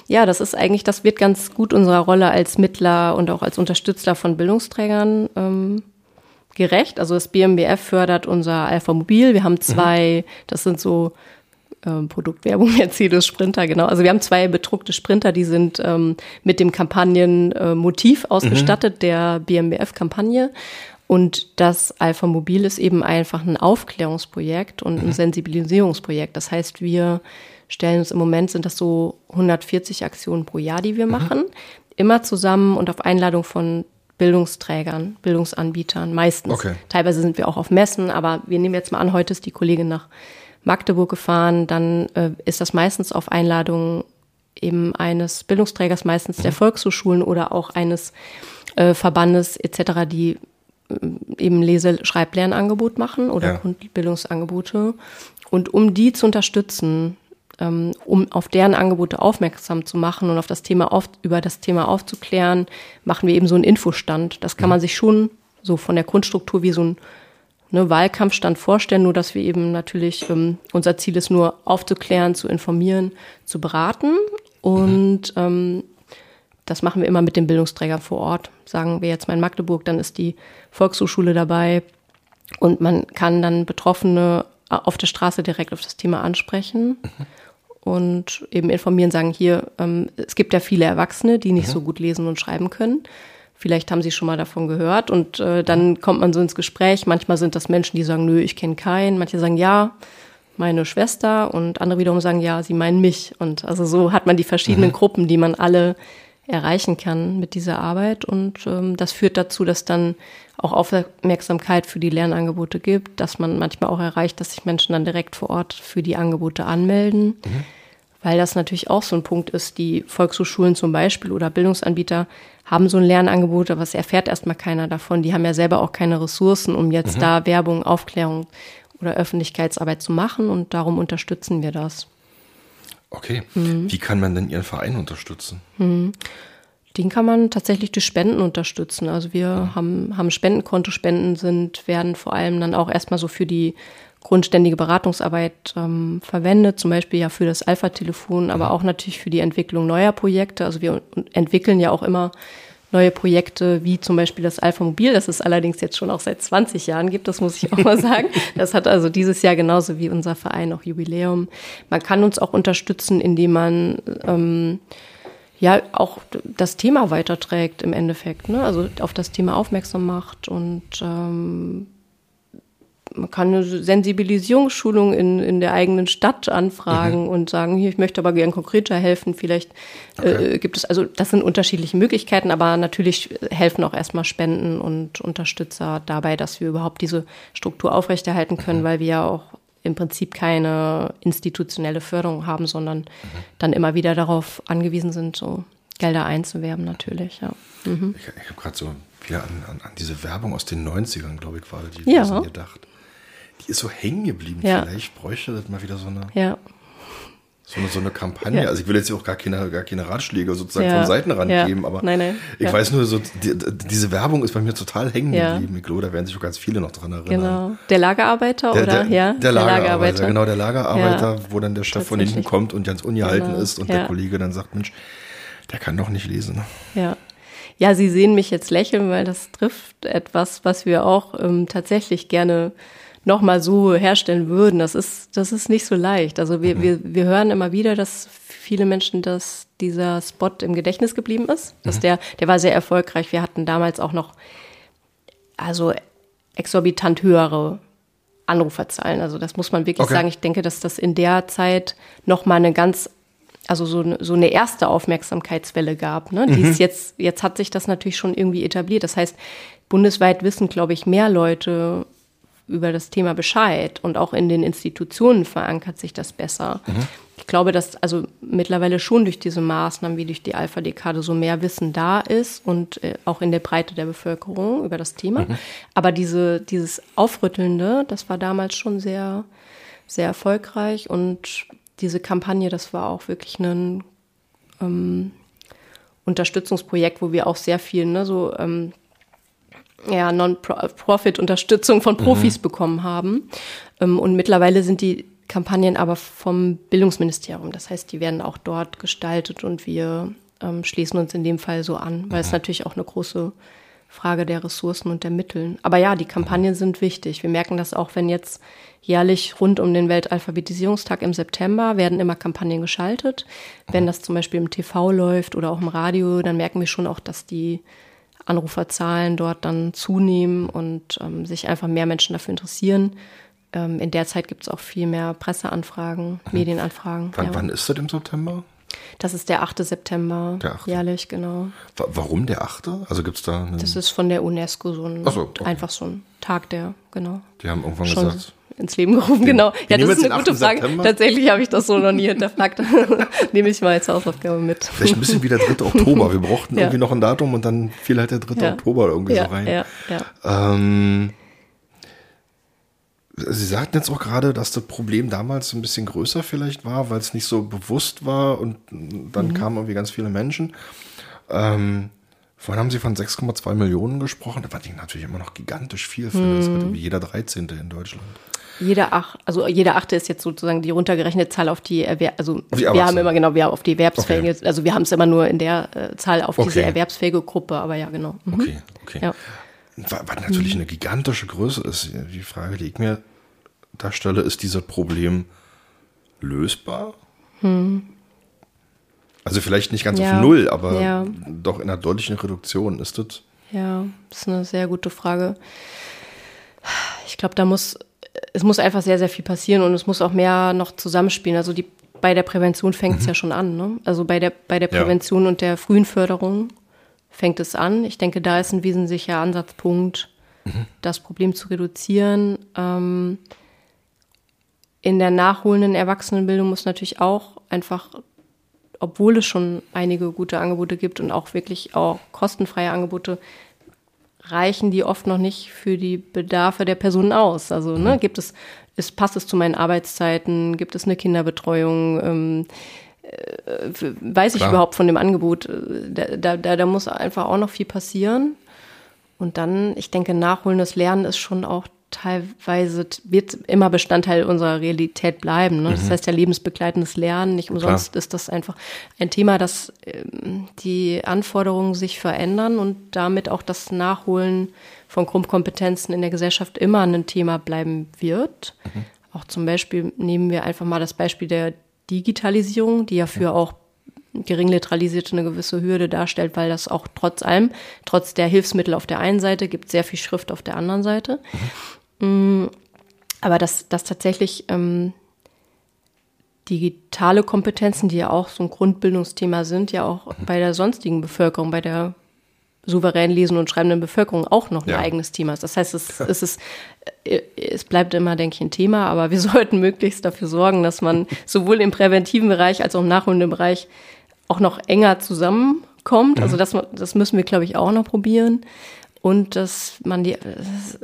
Ja. das ist eigentlich, das wird ganz gut unserer Rolle als Mittler und auch als Unterstützer von Bildungsträgern ähm, gerecht. Also das BMBF fördert unser Alpha-Mobil. Wir haben zwei, mhm. das sind so ähm, Produktwerbung <laughs> Mercedes Sprinter, genau. Also wir haben zwei bedruckte Sprinter, die sind ähm, mit dem Kampagnenmotiv äh, ausgestattet, mhm. der BMBF-Kampagne. Und das Alpha Mobil ist eben einfach ein Aufklärungsprojekt und ein mhm. Sensibilisierungsprojekt. Das heißt, wir stellen uns im Moment sind das so 140 Aktionen pro Jahr, die wir mhm. machen, immer zusammen und auf Einladung von Bildungsträgern, Bildungsanbietern, meistens. Okay. Teilweise sind wir auch auf Messen, aber wir nehmen jetzt mal an, heute ist die Kollegin nach Magdeburg gefahren, dann äh, ist das meistens auf Einladung eben eines Bildungsträgers, meistens der mhm. Volkshochschulen oder auch eines äh, Verbandes etc., die eben Lese-Schreiblernangebot machen oder ja. Grundbildungsangebote. Und um die zu unterstützen, ähm, um auf deren Angebote aufmerksam zu machen und auf das Thema auf, über das Thema aufzuklären, machen wir eben so einen Infostand. Das kann man mhm. sich schon so von der Grundstruktur wie so ein ne, Wahlkampfstand vorstellen, nur dass wir eben natürlich, ähm, unser Ziel ist nur aufzuklären, zu informieren, zu beraten. Und ähm, das machen wir immer mit den Bildungsträgern vor Ort. Sagen wir jetzt mal in Magdeburg, dann ist die Volkshochschule dabei und man kann dann Betroffene auf der Straße direkt auf das Thema ansprechen mhm. und eben informieren, sagen hier, ähm, es gibt ja viele Erwachsene, die nicht mhm. so gut lesen und schreiben können. Vielleicht haben sie schon mal davon gehört und äh, dann kommt man so ins Gespräch. Manchmal sind das Menschen, die sagen, nö, ich kenne keinen. Manche sagen, ja, meine Schwester und andere wiederum sagen, ja, sie meinen mich. Und also so hat man die verschiedenen mhm. Gruppen, die man alle erreichen kann mit dieser Arbeit. Und ähm, das führt dazu, dass dann auch Aufmerksamkeit für die Lernangebote gibt, dass man manchmal auch erreicht, dass sich Menschen dann direkt vor Ort für die Angebote anmelden. Mhm. Weil das natürlich auch so ein Punkt ist, die Volkshochschulen zum Beispiel oder Bildungsanbieter haben so ein Lernangebot, aber es erfährt erstmal keiner davon. Die haben ja selber auch keine Ressourcen, um jetzt mhm. da Werbung, Aufklärung oder Öffentlichkeitsarbeit zu machen und darum unterstützen wir das. Okay. Mhm. Wie kann man denn Ihren Verein unterstützen? Mhm. Den kann man tatsächlich durch Spenden unterstützen. Also wir mhm. haben, haben Spendenkonto. Spenden sind, werden vor allem dann auch erstmal so für die grundständige Beratungsarbeit ähm, verwendet, zum Beispiel ja für das Alpha-Telefon, aber auch natürlich für die Entwicklung neuer Projekte. Also wir entwickeln ja auch immer neue Projekte, wie zum Beispiel das Alpha Mobil, das es allerdings jetzt schon auch seit 20 Jahren gibt, das muss ich auch mal <laughs> sagen. Das hat also dieses Jahr genauso wie unser Verein auch Jubiläum. Man kann uns auch unterstützen, indem man ähm, ja auch das Thema weiterträgt im Endeffekt, ne? also auf das Thema aufmerksam macht und ähm, man kann eine Sensibilisierungsschulung in, in der eigenen Stadt anfragen mhm. und sagen, hier, ich möchte aber gern konkreter helfen. Vielleicht okay. äh, gibt es, also das sind unterschiedliche Möglichkeiten, aber natürlich helfen auch erstmal Spenden und Unterstützer dabei, dass wir überhaupt diese Struktur aufrechterhalten können, mhm. weil wir ja auch im Prinzip keine institutionelle Förderung haben, sondern mhm. dann immer wieder darauf angewiesen sind, so Gelder einzuwerben natürlich. Ja. Mhm. Ich, ich habe gerade so wieder an, an, an, diese Werbung aus den 90ern, glaube ich, war die ja. gedacht die ist so hängen geblieben. Ja. Vielleicht bräuchte das mal wieder so eine, ja. so eine, so eine Kampagne. Ja. Also ich will jetzt auch gar keine, gar keine Ratschläge sozusagen ja. von Seitenrand ja. geben, aber nein, nein. ich weiß nur, so, die, diese Werbung ist bei mir total hängen geblieben. Ich glaube, da werden sich auch ganz viele noch dran erinnern. Genau. Der Lagerarbeiter der, oder? Der, ja, der, der Lagerarbeiter, Lagerarbeiter, genau, der Lagerarbeiter, wo dann der Chef von hinten kommt und ganz ungehalten genau. ist und der Kollege dann sagt, Mensch, der kann doch nicht lesen. Ja. Ja, Sie sehen mich jetzt lächeln, weil das trifft etwas, was wir auch ähm, tatsächlich gerne nochmal so herstellen würden, das ist, das ist nicht so leicht. Also wir, mhm. wir, wir hören immer wieder, dass viele Menschen, dass dieser Spot im Gedächtnis geblieben ist. Dass mhm. der, der war sehr erfolgreich. Wir hatten damals auch noch, also exorbitant höhere Anruferzahlen. Also das muss man wirklich okay. sagen. Ich denke, dass das in der Zeit nochmal eine ganz also so, eine, so eine erste Aufmerksamkeitswelle gab. Ne? Die ist mhm. jetzt, jetzt hat sich das natürlich schon irgendwie etabliert. Das heißt, bundesweit wissen, glaube ich, mehr Leute über das Thema Bescheid und auch in den Institutionen verankert sich das besser. Mhm. Ich glaube, dass also mittlerweile schon durch diese Maßnahmen wie durch die Alpha-Dekade so mehr Wissen da ist und äh, auch in der Breite der Bevölkerung über das Thema. Mhm. Aber diese, dieses Aufrüttelnde, das war damals schon sehr, sehr erfolgreich und diese Kampagne, das war auch wirklich ein ähm, Unterstützungsprojekt, wo wir auch sehr viel, ne, so ähm, ja, Non-Profit-Unterstützung von Profis mhm. bekommen haben. Ähm, und mittlerweile sind die Kampagnen aber vom Bildungsministerium. Das heißt, die werden auch dort gestaltet und wir ähm, schließen uns in dem Fall so an, weil mhm. es natürlich auch eine große Frage der Ressourcen und der Mitteln. Aber ja, die Kampagnen sind wichtig. Wir merken das auch, wenn jetzt jährlich rund um den Weltalphabetisierungstag im September werden immer Kampagnen geschaltet. Wenn mhm. das zum Beispiel im TV läuft oder auch im Radio, dann merken wir schon auch, dass die Anruferzahlen dort dann zunehmen und ähm, sich einfach mehr Menschen dafür interessieren. Ähm, in der Zeit gibt es auch viel mehr Presseanfragen, mhm. Medienanfragen. Wann, ja. wann ist das im September? Das ist der 8. September. Der 8. Jährlich, genau. Warum der 8.? Also gibt es da. Das ist von der UNESCO so ein, so, okay. einfach so ein Tag, der, genau. Die haben irgendwann gesagt, ins Leben gerufen, genau. Ja, das ist eine gute Frage. September. Tatsächlich habe ich das so noch nie <laughs> hinterfragt. <laughs> Nehme ich mal als Hausaufgabe mit. Vielleicht ein bisschen wie der 3. <laughs> Oktober. Wir brauchten ja. irgendwie noch ein Datum und dann fiel halt der 3. Ja. Oktober irgendwie ja, so rein. Ja, ja. Ähm, Sie sagten jetzt auch gerade, dass das Problem damals ein bisschen größer vielleicht war, weil es nicht so bewusst war und dann mhm. kamen irgendwie ganz viele Menschen. Ähm, Vorhin haben Sie von 6,2 Millionen gesprochen, was ich natürlich immer noch gigantisch viel finde. Das wird jeder 13. in Deutschland. Jeder ach, also jeder achte ist jetzt sozusagen die runtergerechnete Zahl auf die Erwerb, also die wir haben immer genau, wir haben auf die Erwerbsfähige, okay. also wir haben es immer nur in der äh, Zahl auf okay. diese erwerbsfähige Gruppe, aber ja, genau. Mhm. Okay, okay. Ja. Was natürlich mhm. eine gigantische Größe ist, die Frage, die ich mir da stelle, ist dieses Problem lösbar? Mhm. Also vielleicht nicht ganz ja. auf Null, aber ja. doch in einer deutlichen Reduktion. Ist das? Ja, das ist eine sehr gute Frage. Ich glaube, da muss es muss einfach sehr, sehr viel passieren und es muss auch mehr noch zusammenspielen. Also die, bei der Prävention fängt es mhm. ja schon an. Ne? Also bei der, bei der Prävention ja. und der frühen Förderung fängt es an. Ich denke, da ist ein wesentlicher Ansatzpunkt, mhm. das Problem zu reduzieren. Ähm, in der nachholenden Erwachsenenbildung muss natürlich auch einfach, obwohl es schon einige gute Angebote gibt und auch wirklich auch kostenfreie Angebote, reichen die oft noch nicht für die Bedarfe der Personen aus. Also ne, mhm. gibt es, ist, passt es zu meinen Arbeitszeiten, gibt es eine Kinderbetreuung, ähm, äh, weiß ich Klar. überhaupt von dem Angebot. Da, da, da, da muss einfach auch noch viel passieren. Und dann, ich denke, nachholendes Lernen ist schon auch teilweise wird immer Bestandteil unserer Realität bleiben. Ne? Das Mhm. heißt ja lebensbegleitendes Lernen. Nicht umsonst ist das einfach ein Thema, dass ähm, die Anforderungen sich verändern und damit auch das Nachholen von Grundkompetenzen in der Gesellschaft immer ein Thema bleiben wird. Mhm. Auch zum Beispiel nehmen wir einfach mal das Beispiel der Digitalisierung, die ja für auch Geringliteralisierte eine gewisse Hürde darstellt, weil das auch trotz allem, trotz der Hilfsmittel auf der einen Seite, gibt sehr viel Schrift auf der anderen Seite. Mm, Aber dass, dass tatsächlich ähm, digitale Kompetenzen, die ja auch so ein Grundbildungsthema sind, ja auch bei der sonstigen Bevölkerung, bei der souverän lesenden und schreibenden Bevölkerung auch noch ein Ja. eigenes Thema ist. Das heißt, es, es, ist, äh, es bleibt immer, denke ich, ein Thema, aber wir <laughs> sollten möglichst dafür sorgen, dass man <laughs> sowohl im präventiven Bereich als auch im nachholenden Bereich auch noch enger zusammenkommt. Also das, das müssen wir, glaube ich, auch noch probieren. Und dass man die,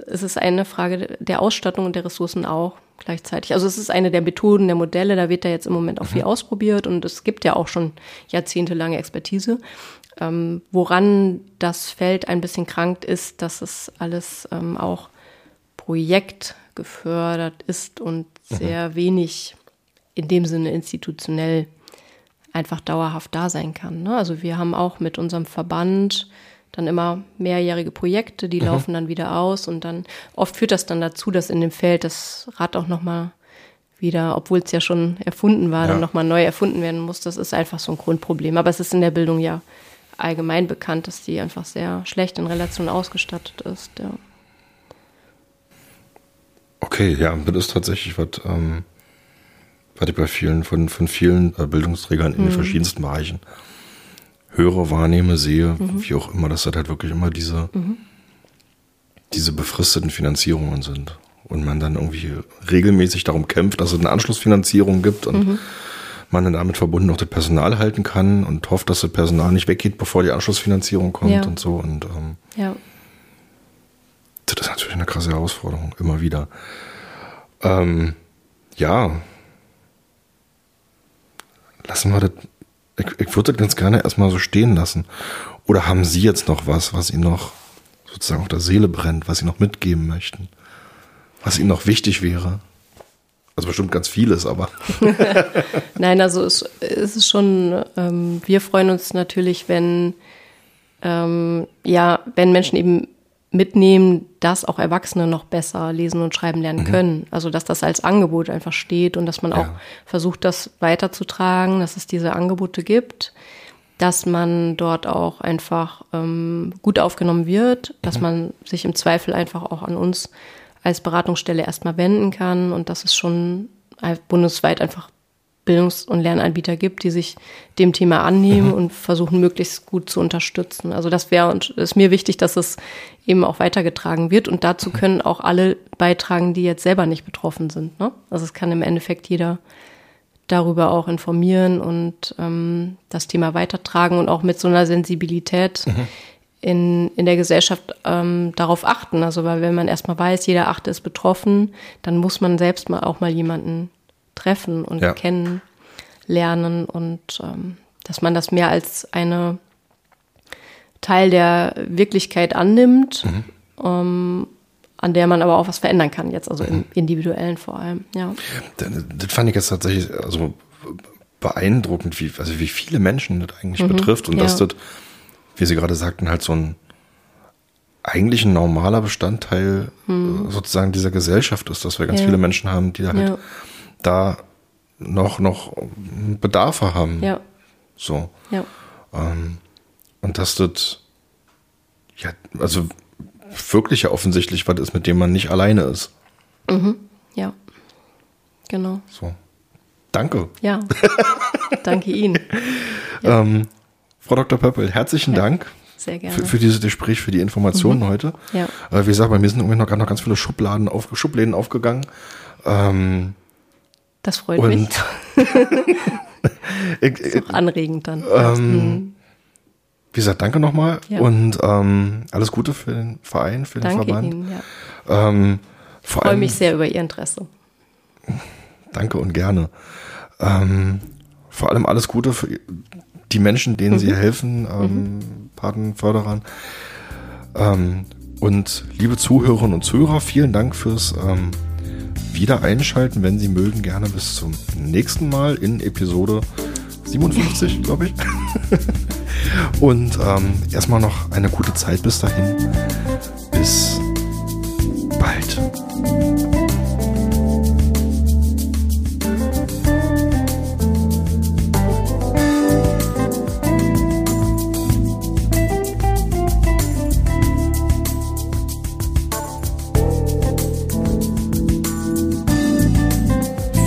es ist eine Frage der Ausstattung und der Ressourcen auch gleichzeitig. Also es ist eine der Methoden, der Modelle, da wird da jetzt im Moment auch viel ausprobiert und es gibt ja auch schon jahrzehntelange Expertise. Ähm, woran das Feld ein bisschen krankt ist, dass es alles ähm, auch projektgefördert ist und sehr wenig in dem Sinne institutionell einfach dauerhaft da sein kann. Ne? Also wir haben auch mit unserem Verband dann immer mehrjährige Projekte, die laufen dann wieder aus und dann oft führt das dann dazu, dass in dem Feld das Rad auch noch mal wieder, obwohl es ja schon erfunden war, Ja. dann noch mal neu erfunden werden muss. Das ist einfach so ein Grundproblem. Aber es ist in der Bildung ja allgemein bekannt, dass die einfach sehr schlecht in Relation ausgestattet ist. Ja. Okay, ja, das ist tatsächlich was, ähm, was ich bei vielen, von, von vielen äh, Bildungsträgern in den verschiedensten Bereichen höre, wahrnehme, sehe, wie auch immer, dass das halt wirklich immer diese, diese befristeten Finanzierungen sind. Und man dann irgendwie regelmäßig darum kämpft, dass es eine Anschlussfinanzierung gibt und man dann damit verbunden auch das Personal halten kann und hofft, dass das Personal nicht weggeht, bevor die Anschlussfinanzierung kommt Ja. und so. Und ähm, ja. das ist natürlich eine krasse Herausforderung, immer wieder. Ähm, ja. Lassen wir das. Ich, ich würde das ganz gerne erstmal so stehen lassen. Oder haben Sie jetzt noch was, was Ihnen noch sozusagen auf der Seele brennt, was Sie noch mitgeben möchten? Was Ihnen noch wichtig wäre? Also bestimmt ganz vieles, aber. <laughs> Nein, also es, es ist schon, ähm, wir freuen uns natürlich, wenn, ähm, ja, wenn Menschen eben mitnehmen, dass auch Erwachsene noch besser lesen und schreiben lernen können. Also dass das als Angebot einfach steht und dass man auch Ja. versucht, das weiterzutragen, dass es diese Angebote gibt, dass man dort auch einfach ähm, gut aufgenommen wird, dass man sich im Zweifel einfach auch an uns als Beratungsstelle erstmal wenden kann und dass es schon bundesweit einfach Bildungs- und Lernanbieter gibt, die sich dem Thema annehmen und versuchen, möglichst gut zu unterstützen. Also das wäre und ist mir wichtig, dass es eben auch weitergetragen wird. Und dazu können auch alle beitragen, die jetzt selber nicht betroffen sind. Ne? Also es kann im Endeffekt jeder darüber auch informieren und ähm, das Thema weitertragen und auch mit so einer Sensibilität in, in der Gesellschaft ähm, darauf achten. Also weil wenn man erstmal weiß, jeder Achte ist betroffen, dann muss man selbst mal auch mal jemanden treffen und Ja. kennenlernen und ähm, dass man das mehr als eine Teil der Wirklichkeit annimmt, ähm, an der man aber auch was verändern kann jetzt, also im Individuellen vor allem, ja. Das, das fand ich jetzt tatsächlich also beeindruckend, wie, also wie viele Menschen das eigentlich betrifft und Mhm. ja. dass das, wie Sie gerade sagten, halt so ein eigentlich ein normaler Bestandteil äh, sozusagen dieser Gesellschaft ist, dass wir ganz Mhm. Ja. viele Menschen haben, die da halt Ja. Da noch, noch Bedarfe haben. Ja, So. ja. Ähm, und dass das, ja, also wirklich ja offensichtlich was ist, mit dem man nicht alleine ist. Ja, genau. So. Danke. Ja, <laughs> danke Ihnen. Ähm, Frau Dr. Pöppel, herzlichen Dank Sehr gerne. für, für dieses Gespräch, für die Informationen heute. Ja. Äh, wie gesagt, bei mir sind irgendwie noch, noch ganz viele Schubladen auf, Schubläden aufgegangen. Ähm, Das freut und mich. <laughs> ich, ich, Auch anregend dann. ähm, wie gesagt, danke nochmal Ja. und ähm, alles Gute für den Verein, für den danke Verband. Ihnen. Ja. Ähm, Ich freue mich sehr über Ihr Interesse. danke und gerne. Ähm, vor allem alles Gute für die Menschen, denen Mhm. Sie helfen, ähm, Patenförderern. Ähm, Und liebe Zuhörerinnen und Zuhörer, vielen Dank fürs ähm, wieder einschalten, wenn Sie mögen, gerne bis zum nächsten Mal in Episode 57, glaube ich. <laughs> Und ähm, erstmal noch eine gute Zeit bis dahin. Bis bald.